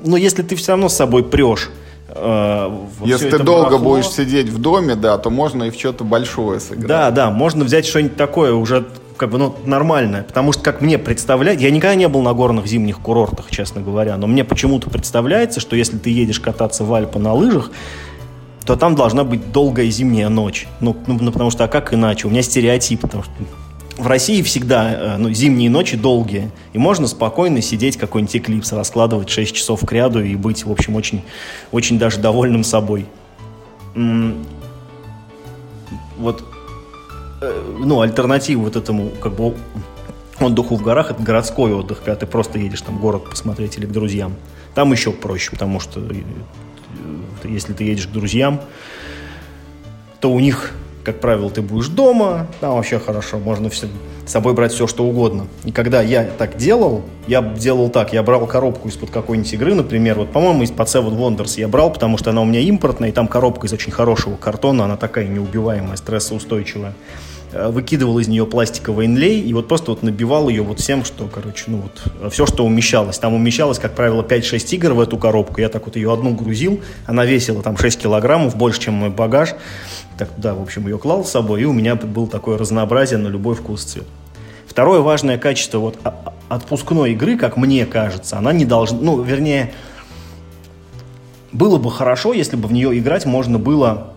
Ну, если ты все равно с собой прешь, э, Если ты долго барахло. будешь сидеть в доме, да, то можно и в что-то большое сыграть. Да, да, можно взять что-нибудь такое уже как бы, ну, нормальное. Потому что, как мне представляется, я никогда не был на горных зимних курортах, честно говоря, но мне почему-то представляется, что если ты едешь кататься в Альпы на лыжах, то там должна быть долгая зимняя ночь. Ну, ну, ну потому что, а как иначе? У меня стереотип, потому что в России всегда э, ну, зимние ночи долгие, и можно спокойно сидеть какой-нибудь эклипс, раскладывать 6 часов к ряду и быть, в общем, очень, очень даже довольным собой. Вот, э, ну, альтернатива вот этому, как бы, отдыху в горах, это городской отдых, когда ты просто едешь там город посмотреть или к друзьям. Там еще проще, потому что э, если ты едешь к друзьям, то у них как правило, ты будешь дома, там вообще хорошо, можно все, с собой брать все, что угодно. И когда я так делал, я делал так, я брал коробку из-под какой-нибудь игры, например, вот, по-моему, из-под Seven Wonders я брал, потому что она у меня импортная, и там коробка из очень хорошего картона, она такая неубиваемая, стрессоустойчивая. Э, выкидывал из нее пластиковый инлей и вот просто вот набивал ее вот всем, что, короче, ну вот, э, все, что умещалось. Там умещалось, как правило, 5-6 игр в эту коробку. Я так вот ее одну грузил, она весила там 6 килограммов, больше, чем мой багаж. Так, да, в общем, ее клал с собой, и у меня было такое разнообразие на любой вкус цвет. Второе важное качество вот отпускной игры, как мне кажется, она не должна, ну, вернее, было бы хорошо, если бы в нее играть можно было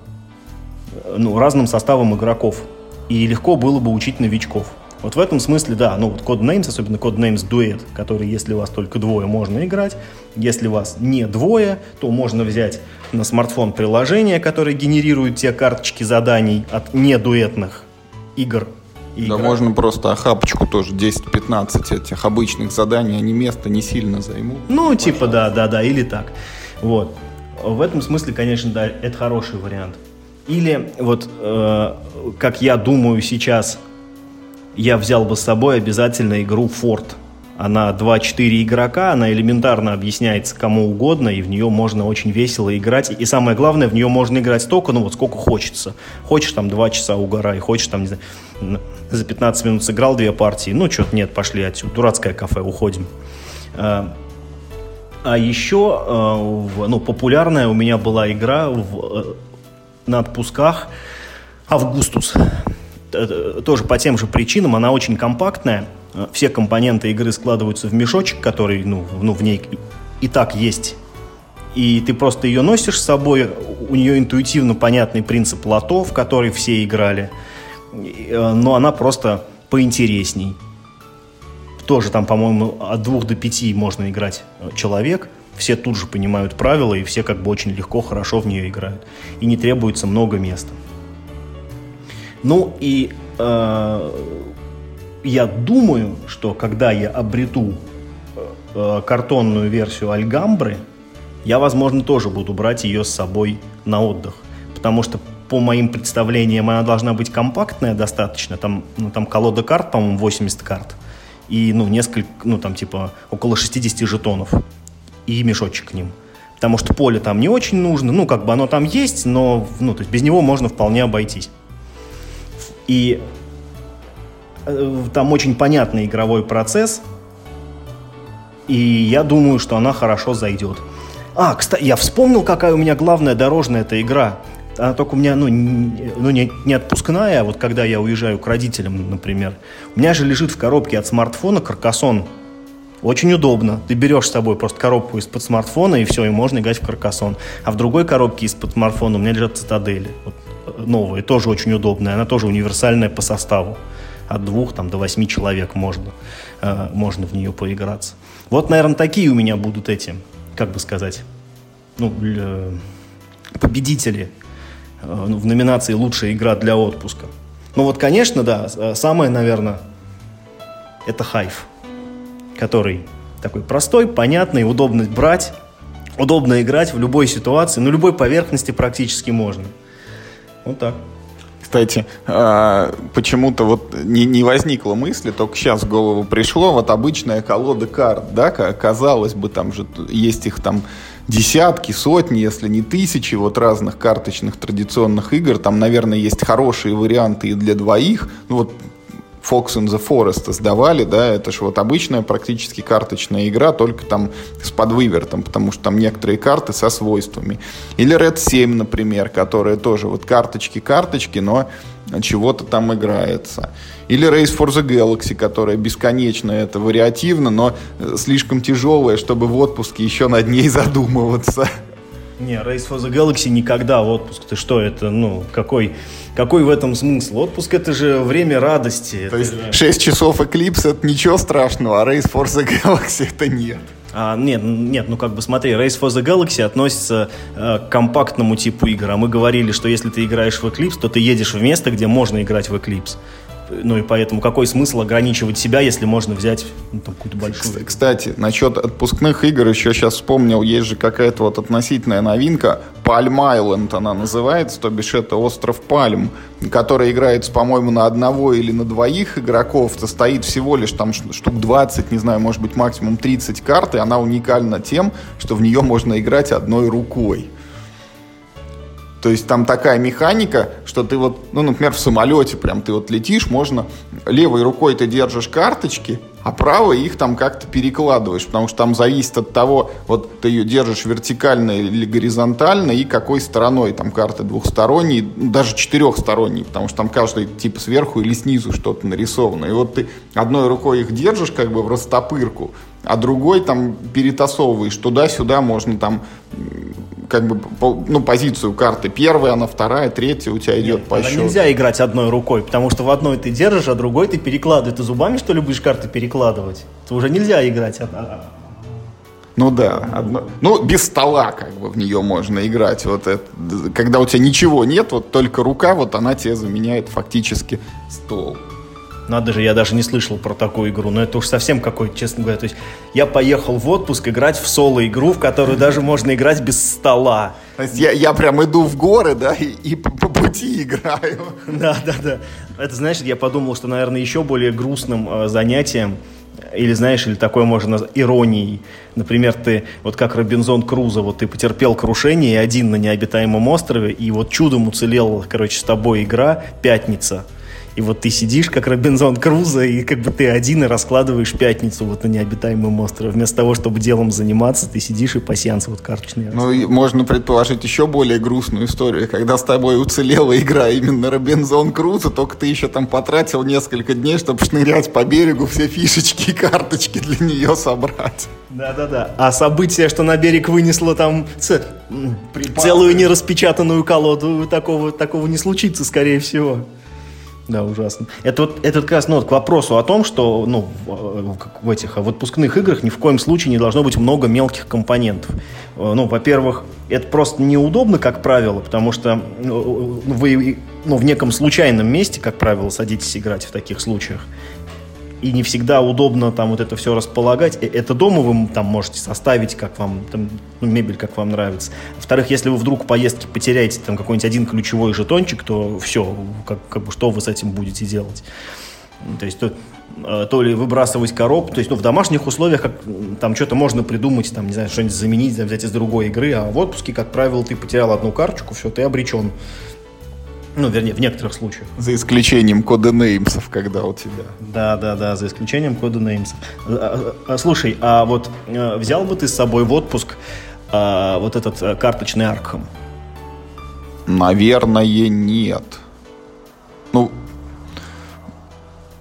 э, ну, разным составом игроков и легко было бы учить новичков. Вот в этом смысле, да, ну вот Codenames, особенно Codenames Duet, который, если у вас только двое, можно играть. Если у вас не двое, то можно взять на смартфон приложение, которое генерирует те карточки заданий от недуэтных игр. И да, играть. можно просто охапочку тоже, 10-15 этих обычных заданий, они место не сильно займут. Ну, Пожалуйста. типа, да, да, да, или так. Вот. В этом смысле, конечно, да, это хороший вариант. Или вот, э, как я думаю сейчас, я взял бы с собой обязательно игру Ford. Она 2-4 игрока, она элементарно объясняется кому угодно, и в нее можно очень весело играть. И самое главное, в нее можно играть столько, ну вот сколько хочется. Хочешь там 2 часа угорай, хочешь там, не знаю, за 15 минут сыграл две партии, ну что-то нет, пошли отсюда, дурацкое кафе, уходим. А, а еще, э, ну, популярная у меня была игра в э, на отпусках Августус. Тоже по тем же причинам, она очень компактная. Все компоненты игры складываются в мешочек, который ну, ну, в ней и так есть. И ты просто ее носишь с собой. У нее интуитивно понятный принцип лото, в который все играли. Э, но она просто поинтересней. Тоже там, по-моему, от двух до пяти можно играть человек все тут же понимают правила, и все как бы очень легко, хорошо в нее играют. И не требуется много места. Ну и э, я думаю, что когда я обрету э, картонную версию Альгамбры, я, возможно, тоже буду брать ее с собой на отдых. Потому что по моим представлениям она должна быть компактная достаточно. Там, ну, там колода карт, по-моему, 80 карт. И, ну, несколько, ну, там, типа, около 60 жетонов и мешочек к ним. Потому что поле там не очень нужно, ну, как бы оно там есть, но, ну, то есть без него можно вполне обойтись. И э, там очень понятный игровой процесс, и я думаю, что она хорошо зайдет. А, кстати, я вспомнил, какая у меня главная дорожная эта игра. Она только у меня, ну, не, ну не, не отпускная, а вот когда я уезжаю к родителям, например. У меня же лежит в коробке от смартфона Каркасон Очень удобно. Ты берешь с собой просто коробку из-под смартфона, и все, и можно играть в каркасон. А в другой коробке из-под смартфона у меня лежат цитадели. Вот, э, новые, тоже очень удобная. Она тоже универсальная по составу. От двух там, до восьми человек можно, э, можно в нее поиграться. Вот, наверное, такие у меня будут эти, как бы сказать, ну, э, победители э, в номинации «Лучшая игра для отпуска». Ну вот, конечно, да, э, самое, наверное, это Хайф который такой простой, понятный, удобно брать, удобно играть в любой ситуации, на любой поверхности практически можно. Вот так. Кстати, а, почему-то вот не, не возникло мысли, только сейчас в голову пришло, вот обычная колода карт, да, казалось бы, там же есть их там десятки, сотни, если не тысячи вот разных карточных традиционных игр. Там, наверное, есть хорошие варианты и для двоих. Ну вот Fox in the Forest сдавали, да, это же вот обычная практически карточная игра, только там с подвывертом, потому что там некоторые карты со свойствами. Или Red 7, например, которая тоже вот карточки-карточки, но чего-то там играется. Или Race for the Galaxy, которая бесконечно это вариативно, но слишком тяжелая, чтобы в отпуске еще над ней задумываться. Не, Race for the Galaxy никогда отпуск. Ты что, это, ну, какой, какой в этом смысл? Отпуск это же время радости. То есть же... 6 часов Eclipse это ничего страшного, а Race for the Galaxy это нет. А, нет, нет, ну как бы смотри, Race for the Galaxy относится э, к компактному типу игр. А мы говорили, что если ты играешь в Eclipse, то ты едешь в место, где можно играть в Eclipse. Ну и поэтому какой смысл ограничивать себя, если можно взять ну, там, какую-то большую... Кстати, насчет отпускных игр еще сейчас вспомнил, есть же какая-то вот относительная новинка, Palm Island она называется, то бишь это остров Пальм, который играется, по-моему, на одного или на двоих игроков, состоит всего лишь там штук 20, не знаю, может быть максимум 30 карт, и она уникальна тем, что в нее можно играть одной рукой. То есть там такая механика, что ты вот, ну, например, в самолете прям ты вот летишь, можно левой рукой ты держишь карточки, а правой их там как-то перекладываешь, потому что там зависит от того, вот ты ее держишь вертикально или горизонтально, и какой стороной, там карты двухсторонние, даже четырехсторонние, потому что там каждый типа сверху или снизу что-то нарисовано. И вот ты одной рукой их держишь как бы в растопырку, а другой там перетасовываешь туда-сюда, можно там как бы ну, позицию карты. Первая, она вторая, третья у тебя идет Нет, по счету. нельзя играть одной рукой, потому что в одной ты держишь, а другой ты перекладываешь. Ты зубами, что ли, будешь карты перекладывать? Это уже нельзя играть. Ну да, одно, ну без стола как бы в нее можно играть. Вот это, когда у тебя ничего нет, вот только рука, вот она тебе заменяет фактически стол. Надо же, я даже не слышал про такую игру. Но это уж совсем какой, честно говоря. То есть я поехал в отпуск играть в соло-игру, в которую даже можно играть без стола. То есть я, я прям иду в горы, да, и, и по, по пути играю. [LAUGHS] Да, да, да. Это значит, я подумал, что, наверное, еще более грустным э, занятием или знаешь, или такое можно иронией. Например, ты, вот как Робинзон Крузо, вот ты потерпел крушение и один на необитаемом острове, и вот чудом уцелел, короче, с тобой игра «Пятница». И вот ты сидишь, как Робинзон Крузо, и как бы ты один и раскладываешь пятницу вот на необитаемом острове. Вместо того, чтобы делом заниматься, ты сидишь и пассианс вот карточный. Ну, и можно предположить еще более грустную историю. Когда с тобой уцелела игра именно Робинзон Крузо, только ты еще там потратил несколько дней, чтобы шнырять по берегу, все фишечки и карточки для нее собрать. Да-да-да. А событие, что на берег вынесло там ц... целую нераспечатанную колоду, такого, такого не случится, скорее всего. Да, ужасно. Это вот это как раз ну, к вопросу о том, что ну, в, в этих в отпускных играх ни в коем случае не должно быть много мелких компонентов. Э, ну, во-первых, это просто неудобно, как правило, потому что ну, вы ну, в неком случайном месте, как правило, садитесь играть в таких случаях и не всегда удобно там вот это все располагать. Э, это дома вы там можете составить, как вам, там, ну, мебель, как вам нравится. Во-вторых, если вы вдруг в поездке потеряете там какой-нибудь один ключевой жетончик, то все, как, как бы что вы с этим будете делать? То есть то, э, то ли выбрасывать коробку, то есть ну, в домашних условиях как, там что-то можно придумать, там, не знаю, что-нибудь заменить, взять из другой игры, а в отпуске, как правило, ты потерял одну карточку, все, ты обречен. Ну, вернее, в некоторых случаях. За исключением кода неймсов, когда у тебя. Да, да, да, за исключением кода неймсов. А, а, слушай, а вот э, взял бы ты с собой в отпуск а, вот этот э, карточный Аркхам? Наверное, нет. Ну,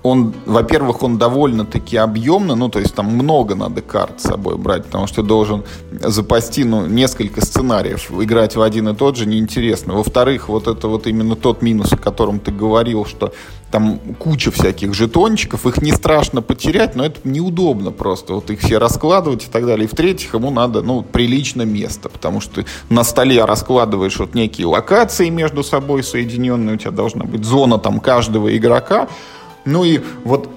он, во-первых, он довольно-таки объемный, ну, то есть там много надо карт с собой брать, потому что должен запасти, ну, несколько сценариев. Играть в один и тот же неинтересно. Во-вторых, вот это вот именно тот минус, о котором ты говорил, что там куча всяких жетончиков, их не страшно потерять, но это неудобно просто, вот их все раскладывать и так далее. И в-третьих, ему надо, ну, прилично место, потому что на столе раскладываешь вот некие локации между собой соединенные, у тебя должна быть зона там каждого игрока, ну и вот,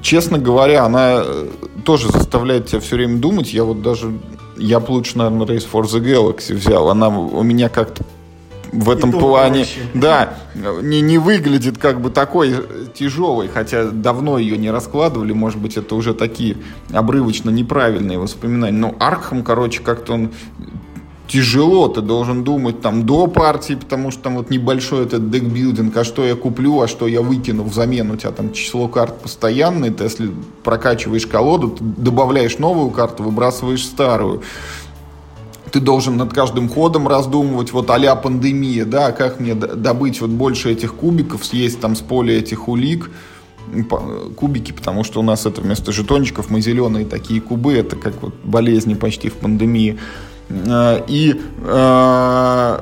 честно говоря, она э, тоже заставляет тебя все время думать. Я вот даже, я бы лучше, наверное, Race for the Galaxy взял. Она у меня как-то в этом плане, проще. да, не, не выглядит как бы такой тяжелой, хотя давно ее не раскладывали, может быть, это уже такие обрывочно неправильные воспоминания. Но Аркхам, короче, как-то он тяжело, ты должен думать там до партии, потому что там вот небольшой этот декбилдинг, а что я куплю, а что я выкину взамен, у тебя там число карт постоянное, ты если прокачиваешь колоду, ты добавляешь новую карту, выбрасываешь старую. Ты должен над каждым ходом раздумывать, вот а пандемия, да, как мне добыть вот больше этих кубиков, съесть там с поля этих улик, кубики, потому что у нас это вместо жетончиков мы зеленые такие кубы, это как вот болезни почти в пандемии. Э, и э,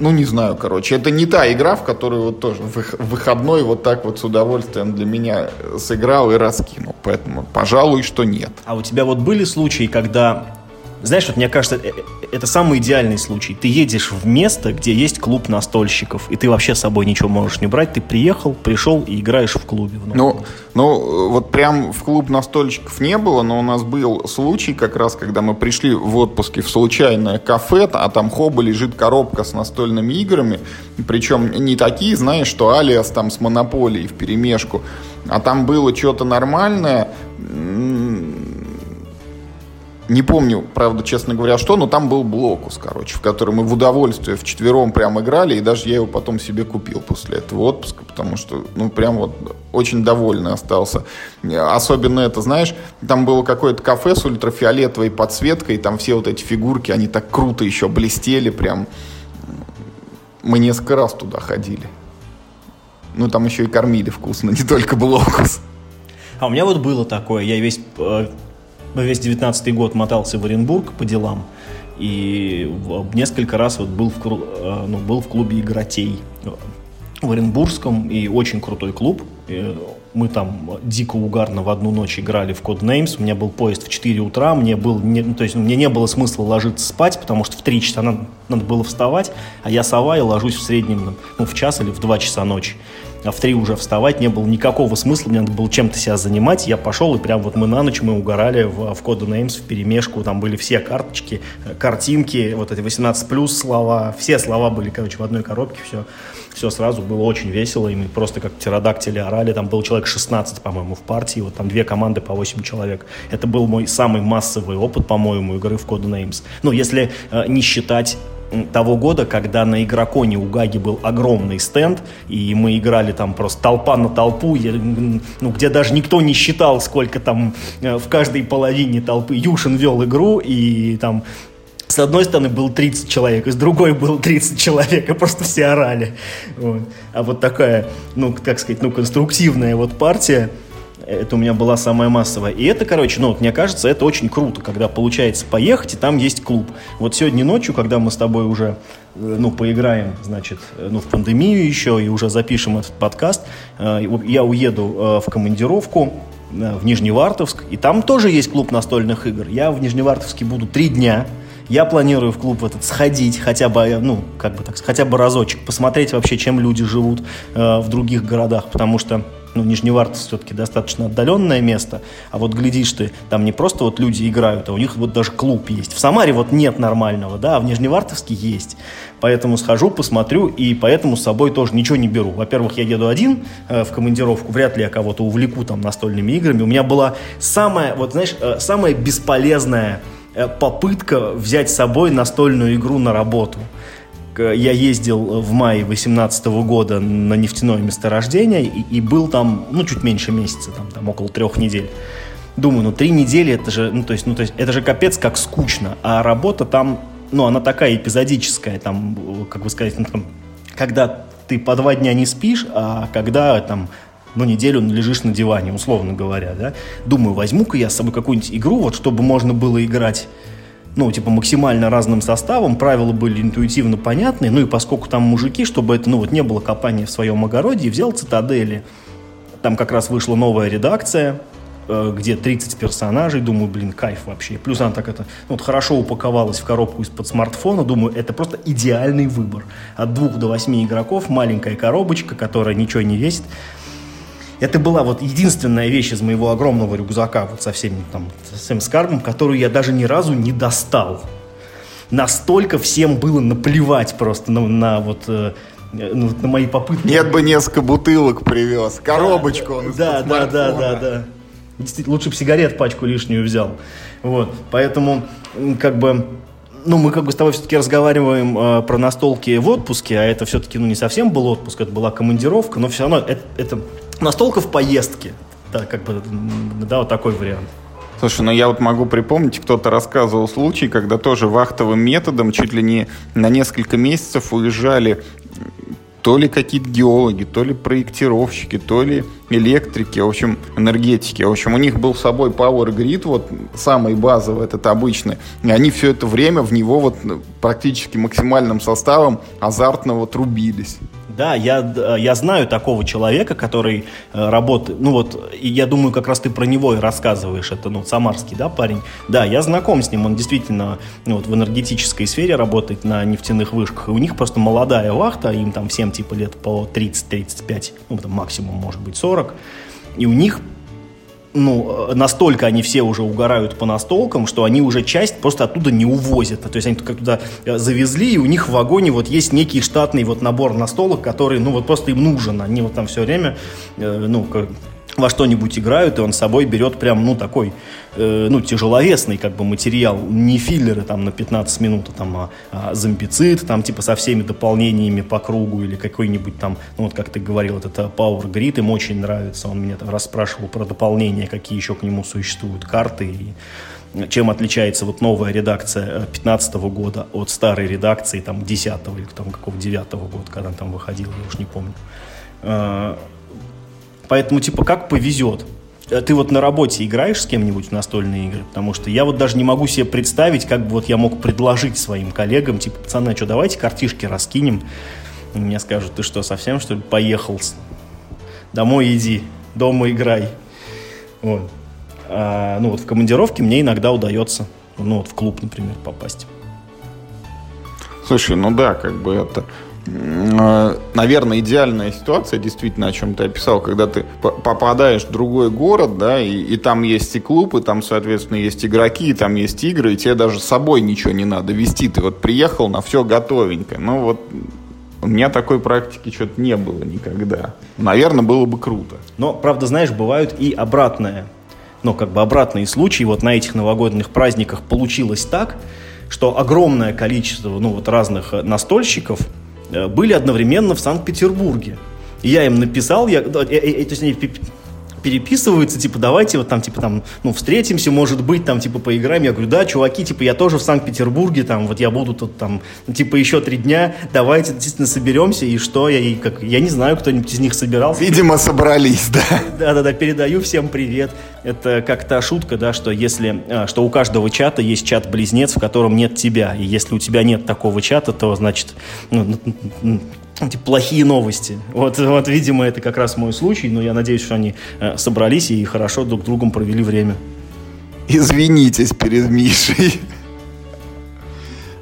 ну, не знаю, короче. Это не та игра, в которую вот тоже в выходной вот так вот с удовольствием для меня сыграл и раскинул. Поэтому, пожалуй, что нет. А у тебя вот были случаи, когда знаешь, вот мне кажется, э, э, это самый идеальный случай. Ты едешь в место, где есть клуб настольщиков, и ты вообще с собой ничего можешь не брать. Ты приехал, пришел и играешь в клубе. В ну, ну, вот прям в клуб настольщиков не было, но у нас был случай как раз, когда мы пришли в отпуске в случайное кафе, а там хоба лежит коробка с настольными играми, причем не такие, знаешь, что Алиас там с Монополией в перемешку, а там было что-то нормальное, не помню, правда, честно говоря, что, но там был блокус, короче, в котором мы в удовольствие в четвером прям играли, и даже я его потом себе купил после этого отпуска, потому что, ну, прям вот очень довольный остался. Особенно это, знаешь, там было какое-то кафе с ультрафиолетовой подсветкой, и там все вот эти фигурки, они так круто еще блестели, прям. Мы несколько раз туда ходили. Ну, там еще и кормили вкусно, [LAUGHS] не только блокус. А у меня вот было такое, я весь э, весь девятнадцатый год мотался в Оренбург по делам. И несколько раз вот был в, э, ну, был в клубе «Игротей» в Оренбургском, и очень крутой клуб. Мы там дико угарно в одну ночь играли в Codenames. У меня был поезд в 4 утра, мне, был не, ну, то есть, мне не было смысла ложиться спать, потому что в 3 часа надо, надо было вставать, а я сова и ложусь в среднем ну, в час или в 2 часа ночи в три уже вставать не было никакого смысла, мне надо было чем-то себя занимать, я пошел, и прям вот мы на ночь мы угорали в, в Code Names, в перемешку, там были все карточки, э, картинки, вот эти 18 плюс слова, все слова были, короче, в одной коробке, все, все сразу было очень весело, и мы просто как птеродактили орали, там был человек 16, по-моему, в партии, вот там две команды по 8 человек. Это был мой самый массовый опыт, по-моему, игры в Code Names. Ну, если э, не считать того года, когда на Игроконе у Гаги был огромный стенд, и мы играли там просто толпа на толпу, ну, где даже никто не считал, сколько там э, в каждой половине толпы Юшин вел игру, и там с одной стороны был 30 человек, и с другой был 30 человек, и просто все орали. Вот. А вот такая, ну, как сказать, ну, конструктивная вот партия, это у меня была самая массовая. И это, короче, ну, вот мне кажется, это очень круто, когда получается поехать, и там есть клуб. Вот сегодня ночью, когда мы с тобой уже, э, ну, поиграем, значит, э, ну, в пандемию еще, и уже запишем этот подкаст, э, я уеду в командировку в Нижневартовск, и там тоже есть клуб настольных игр. Я в Нижневартовске буду три дня, я планирую в клуб этот сходить хотя бы, ну, как бы так, хотя бы разочек, посмотреть вообще, чем люди живут э, в других городах, потому что ну, Нижневартовск все-таки достаточно отдаленное место, а вот глядишь ты, там не просто вот люди играют, а у них вот даже клуб есть. В Самаре вот нет нормального, да, а в Нижневартовске есть. Поэтому схожу, посмотрю, и поэтому с собой тоже ничего не беру. Во-первых, я еду один э, в командировку, вряд ли я кого-то увлеку там настольными играми. У меня была самая, вот знаешь, э, самая бесполезная э, попытка взять с собой настольную игру на работу – я ездил в мае 2018 года на нефтяное месторождение и, и был там, ну, чуть меньше месяца, там, там около трех недель. Думаю, ну, три недели, это же, ну, то есть, ну, то есть, это же капец как скучно. А работа там, ну, она такая эпизодическая, там, как бы сказать, ну, там, когда ты по два дня не спишь, а когда там ну, неделю лежишь на диване, условно говоря, да. Думаю, возьму-ка я с собой какую-нибудь игру, вот чтобы можно было играть ну, типа, максимально разным составом, правила были интуитивно понятны, ну, и поскольку там мужики, чтобы это, ну, вот не было копания в своем огороде, взял цитадели. Там как раз вышла новая редакция, э, где 30 персонажей, думаю, блин, кайф вообще. Плюс она так это, ну, вот хорошо упаковалась в коробку из-под смартфона, думаю, это просто идеальный выбор. От двух до восьми игроков, маленькая коробочка, которая ничего не весит, это была вот единственная вещь из моего огромного рюкзака, вот со всеми там, со всем скарбом, которую я даже ни разу не достал. Настолько всем было наплевать просто на, на вот э, ну, на мои попытки. Нет бы несколько бутылок привез, коробочку он Да, да, да, да, да. Действительно, лучше бы сигарет пачку лишнюю взял. Вот, поэтому, как бы, ну, мы как бы с тобой все-таки разговариваем э, про настолки в отпуске, а это все-таки, ну, не совсем был отпуск, это была командировка, но все равно это, это Настолка в поездке. Да, как бы, да, вот такой вариант. Слушай, ну я вот могу припомнить, кто-то рассказывал случай, когда тоже вахтовым методом чуть ли не на несколько месяцев уезжали то ли какие-то геологи, то ли проектировщики, то ли электрики, в общем, энергетики. В общем, у них был с собой Power Grid, вот самый базовый, этот обычный. И они все это время в него вот практически максимальным составом азартно вот рубились. Да, я, я знаю такого человека, который э, работает, ну вот, и я думаю, как раз ты про него и рассказываешь, это, ну, самарский, да, парень? Да, я знаком с ним, он действительно ну, вот, в энергетической сфере работает на нефтяных вышках, и у них просто молодая вахта, им там всем типа лет по 30-35, ну, там максимум, может быть, 40, и у них ну, настолько они все уже угорают по настолкам, что они уже часть просто оттуда не увозят. То есть они как туда э, завезли, и у них в вагоне вот есть некий штатный вот набор настолок, который, ну, вот просто им нужен. Они вот там все время, э, ну, во что-нибудь играют, и он с собой берет прям, ну, такой, э, ну, тяжеловесный, как бы, материал, не филлеры там на 15 минут, а, там, а, а зомбицид, там, типа, со всеми дополнениями по кругу, или какой-нибудь там, ну, вот, как ты говорил, это Power Grid, им очень нравится, он меня там расспрашивал про дополнения, какие еще к нему существуют, карты, и чем отличается вот новая редакция 15 -го года от старой редакции, там, 10 или там, какого 9 -го года, когда он там выходил, я уж не помню. А, Поэтому, типа, как повезет. Э, ты вот на работе играешь с кем-нибудь в настольные игры? Потому что я вот даже не могу себе представить, как бы вот я мог предложить своим коллегам, типа, пацаны, а что, давайте картишки раскинем. И мне скажут, ты что, совсем, что ли, поехал? Домой иди, дома играй. Вот. А, ну вот в командировке мне иногда удается, ну вот в клуб, например, попасть. Слушай, ну да, как бы это наверное, идеальная ситуация, действительно, о чем ты описал, когда ты попадаешь в другой город, да, и, и там есть и клуб, и там, соответственно, есть игроки, и там есть игры, и тебе даже с собой ничего не надо вести. Ты вот приехал на все готовенькое. Ну вот у меня такой практики что-то не было никогда. Наверное, было бы круто. Но, правда, знаешь, бывают и обратные, ну, как бы обратные случаи. Вот на этих новогодних праздниках получилось так, что огромное количество, ну, вот разных настольщиков – Э, были одновременно в Санкт-Петербурге. И я им написал, я, то есть переписываются, типа, давайте вот там, типа, там, ну, встретимся, может быть, там, типа, поиграем. Я говорю, да, чуваки, типа, я тоже в Санкт-Петербурге, там, вот я буду тут, там, ну, типа, еще три дня, давайте действительно соберемся, и что, я, и как, я не знаю, кто-нибудь из них собирался. Видимо, собрались, да. Да-да-да, передаю всем привет. Это как та шутка, да, что если, а, что у каждого чата есть чат-близнец, в котором нет тебя, и если у тебя нет такого чата, то, значит, ну, эти плохие новости. Вот, вот, видимо, это как раз мой случай, но я надеюсь, что они э, собрались и хорошо друг другом провели время. Извинитесь перед Мишей.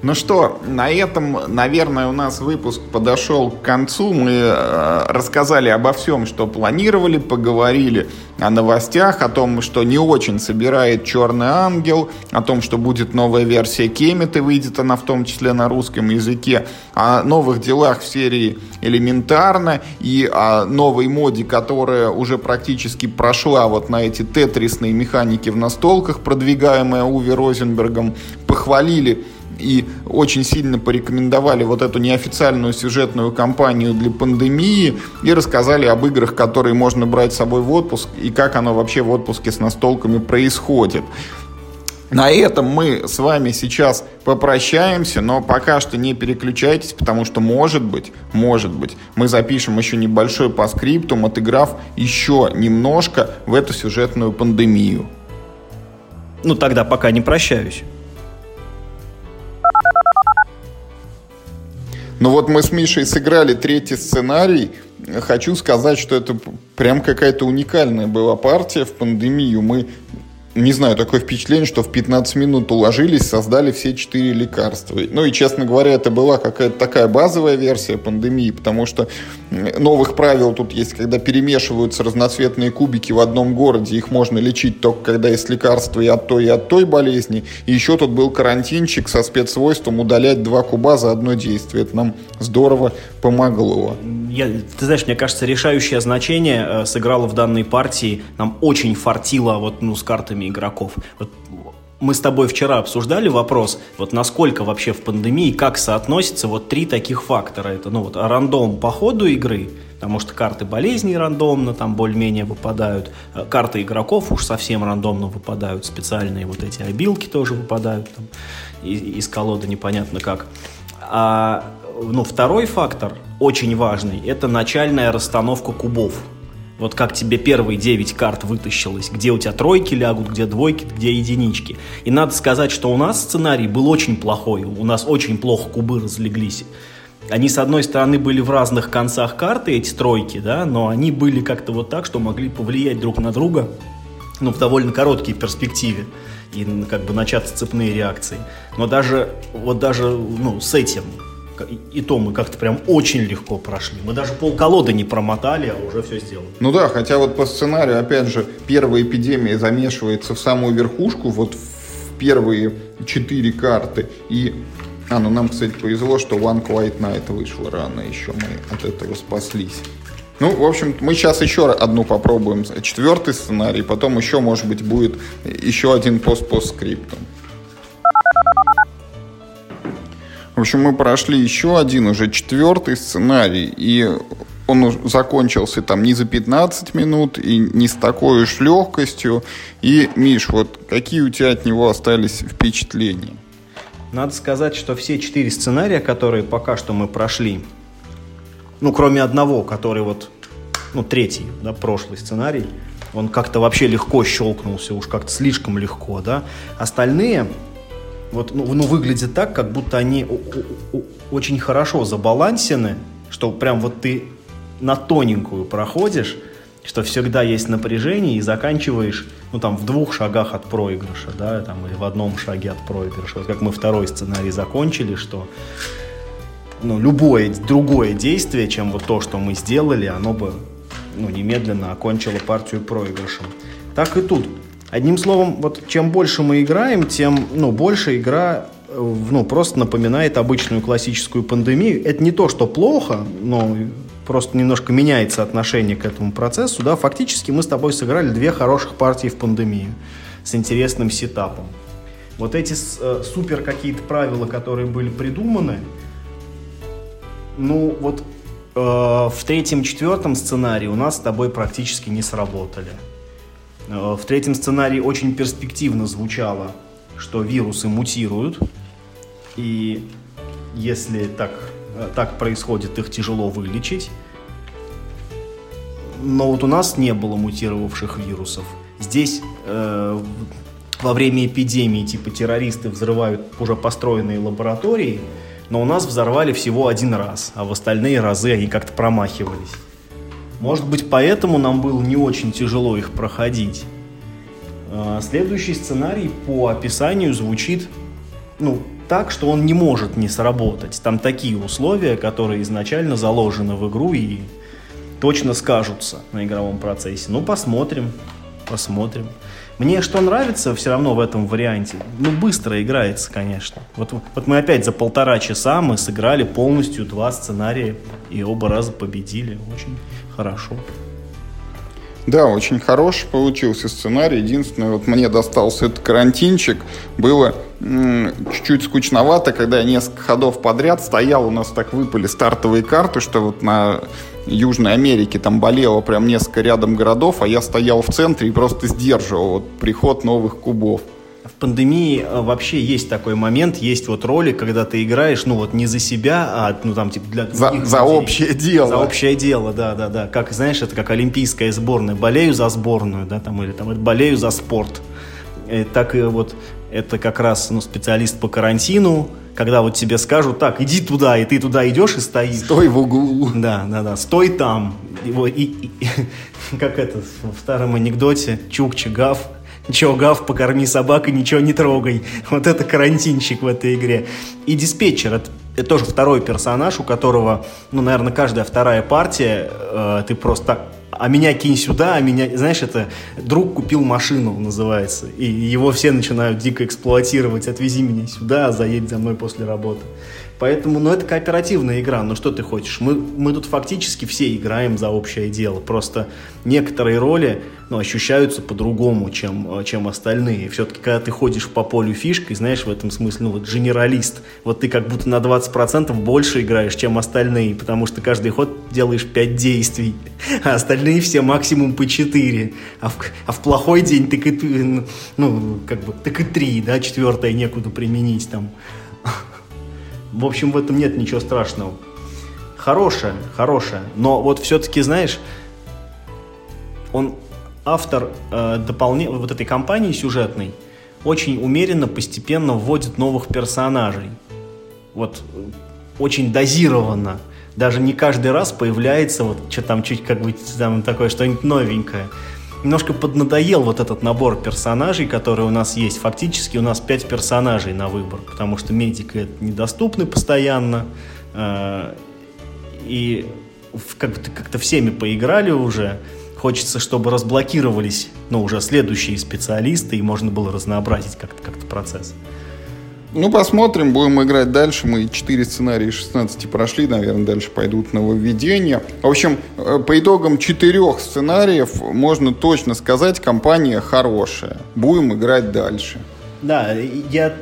Ну что, на этом, наверное, у нас выпуск подошел к концу. Мы э, рассказали обо всем, что планировали, поговорили о новостях, о том, что не очень собирает «Черный ангел», о том, что будет новая версия Кемет, и выйдет она в том числе на русском языке, о новых делах в серии «Элементарно» и о новой моде, которая уже практически прошла вот на эти тетрисные механики в настолках, продвигаемая Уви Розенбергом, похвалили и очень сильно порекомендовали вот эту неофициальную сюжетную кампанию для пандемии и рассказали об играх, которые можно брать с собой в отпуск и как оно вообще в отпуске с настолками происходит. На этом мы с вами сейчас попрощаемся, но пока что не переключайтесь, потому что может быть, может быть, мы запишем еще небольшой по скриптум, отыграв еще немножко в эту сюжетную пандемию. Ну тогда пока не прощаюсь. Ну вот мы с Мишей сыграли третий сценарий. Хочу сказать, что это прям какая-то уникальная была партия в пандемию. Мы не знаю, такое впечатление, что в 15 минут уложились, создали все четыре лекарства. Ну и, честно говоря, это была какая-то такая базовая версия пандемии, потому что новых правил тут есть, когда перемешиваются разноцветные кубики в одном городе, их можно лечить только когда есть лекарства и от той, и от той болезни. И еще тут был карантинчик со спецсвойством удалять два куба за одно действие. Это нам здорово помогло. Я, ты знаешь, мне кажется, решающее значение э, сыграло в данной партии. Нам очень фартило вот, ну, с картами игроков. Вот мы с тобой вчера обсуждали вопрос, вот насколько вообще в пандемии, как соотносятся вот три таких фактора. Это, ну, вот рандом по ходу игры, потому что карты болезней рандомно там более-менее выпадают, э, карты игроков уж совсем рандомно выпадают, специальные вот эти обилки тоже выпадают там, из, из колоды непонятно как. А ну, второй фактор, очень важный, это начальная расстановка кубов. Вот как тебе первые 9 карт вытащилось, где у тебя тройки лягут, где двойки, где единички. И надо сказать, что у нас сценарий был очень плохой, у нас очень плохо кубы разлеглись. Они, с одной стороны, были в разных концах карты, эти тройки, да, но они были как-то вот так, что могли повлиять друг на друга, ну, в довольно короткой перспективе и как бы начаться цепные реакции. Но даже, вот даже, ну, с этим и то мы как-то прям очень легко прошли. Мы даже пол колоды не промотали, а уже все сделали. Ну да, хотя вот по сценарию, опять же, первая эпидемия замешивается в самую верхушку, вот в первые четыре карты. И а, ну нам, кстати, повезло, что One Quiet Night вышла рано еще, мы от этого спаслись. Ну, в общем, мы сейчас еще одну попробуем, четвертый сценарий, потом еще, может быть, будет еще один пост-постскриптум. В общем, мы прошли еще один, уже четвертый сценарий, и он закончился там не за 15 минут и не с такой уж легкостью. И, Миш, вот какие у тебя от него остались впечатления? Надо сказать, что все четыре сценария, которые пока что мы прошли, ну, кроме одного, который вот, ну, третий, да, прошлый сценарий, он как-то вообще легко щелкнулся, уж как-то слишком легко, да. Остальные, вот, ну, ну, выглядит так, как будто они очень хорошо забалансены, что прям вот ты на тоненькую проходишь, что всегда есть напряжение и заканчиваешь, ну, там, в двух шагах от проигрыша, да, там, или в одном шаге от проигрыша. Вот как мы второй сценарий закончили, что, ну, любое другое действие, чем вот то, что мы сделали, оно бы, ну, немедленно окончило партию проигрышем. Так и тут. Одним словом, вот чем больше мы играем, тем ну, больше игра э, ну, просто напоминает обычную классическую пандемию. Это не то, что плохо, но просто немножко меняется отношение к этому процессу. Да? Фактически мы с тобой сыграли две хороших партии в пандемию с интересным сетапом. Вот эти э, супер какие-то правила, которые были придуманы, ну вот э, в третьем-четвертом сценарии у нас с тобой практически не сработали. Э, в третьем сценарии очень перспективно звучало, что вирусы мутируют, и если так, э, так происходит, их тяжело вылечить. Но вот у нас не было мутировавших вирусов. Здесь э, во время эпидемии типа террористы взрывают уже построенные лаборатории, но у нас взорвали всего один раз, а в остальные разы они как-то промахивались. Может быть, поэтому нам было не очень тяжело их проходить. А, следующий сценарий по описанию звучит ну, так, что он не может не сработать. Там такие условия, которые изначально заложены в игру и точно скажутся на игровом процессе. Ну, посмотрим, посмотрим. Мне что нравится все равно в этом варианте, ну, быстро играется, конечно. Вот, вот мы опять за полтора часа мы сыграли полностью два сценария и оба раза победили. Очень хорошо. Да, очень хороший получился сценарий. Единственное, вот мне достался этот карантинчик. Было чуть-чуть скучновато, когда я несколько ходов подряд стоял, у нас так выпали стартовые карты, что вот на Южной Америке там болело прям несколько рядом городов, а я стоял в центре и просто сдерживал вот приход новых кубов. В пандемии э, вообще есть такой момент, есть вот роли, когда ты играешь, ну вот не за себя, а ну там типа для за, за общее дело. За общее дело, да, да, да. Как знаешь, это как олимпийская сборная. Болею за сборную, да, там или там болею за спорт. И так и вот это как раз ну, специалист по карантину, когда вот тебе скажут, так, иди туда, и ты туда идешь и стоишь. Стой в углу. Да, да, да, стой там. Его, и, и, [LAUGHS] как это в старом анекдоте, чук Ничего, гав, покорми собак и ничего не трогай. Вот это карантинчик в этой игре. И диспетчер, это, это тоже второй персонаж, у которого, ну, наверное, каждая вторая партия, э, ты просто а меня кинь сюда, а меня, знаешь, это друг купил машину, называется, и его все начинают дико эксплуатировать, отвези меня сюда, заедь за мной после работы. Поэтому, ну, это кооперативная игра, ну, что ты хочешь? Мы, мы тут фактически все играем за общее дело, просто некоторые роли, ну, ощущаются по-другому, чем, чем остальные. Все-таки, когда ты ходишь по полю фишкой, знаешь, в этом смысле, ну, вот, генералист, вот ты как будто на 20% больше играешь, чем остальные, потому что каждый ход делаешь 5 действий, а остальные все максимум по 4. А в, а в плохой день так и, ну, как бы, так и 3, да, четвертое некуда применить там. В общем, в этом нет ничего страшного. Хорошая, хорошая. Но вот все-таки, знаешь, он автор э, дополне... вот этой кампании сюжетной очень умеренно, постепенно вводит новых персонажей. Вот очень дозированно. Даже не каждый раз появляется вот что там чуть как бы там такое что-нибудь новенькое немножко поднадоел вот этот набор персонажей, который у нас есть. Фактически у нас пять персонажей на выбор, потому что медики недоступны постоянно. Э, и как-то, как-то всеми поиграли уже. Хочется, чтобы разблокировались, ну, уже следующие специалисты, и можно было разнообразить как-то, как-то процесс. Ну, посмотрим, будем играть дальше. Мы 4 сценария из 16 прошли, наверное, дальше пойдут нововведения. В общем, э, по итогам четырех сценариев можно точно сказать, компания хорошая. Будем играть дальше. Да, я...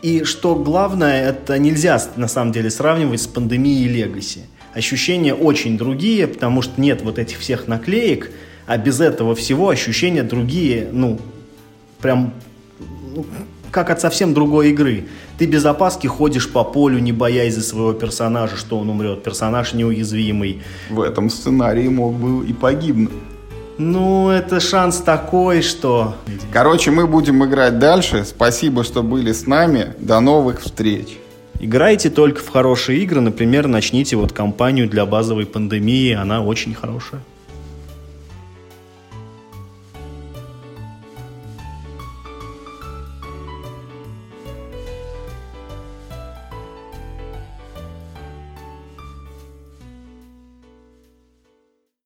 И что главное, это нельзя на самом деле сравнивать с пандемией Легаси. Ощущения очень другие, потому что нет вот этих всех наклеек, а без этого всего ощущения другие, ну, прям ну, как от совсем другой игры. Ты без опаски ходишь по полю, не боясь за своего персонажа, что он умрет. Персонаж неуязвимый. В этом сценарии мог бы и погибнуть. Ну, это шанс такой, что... Короче, мы будем играть дальше. Спасибо, что были с нами. До новых встреч. Играйте только в хорошие игры. Например, начните вот кампанию для базовой пандемии. Она очень хорошая.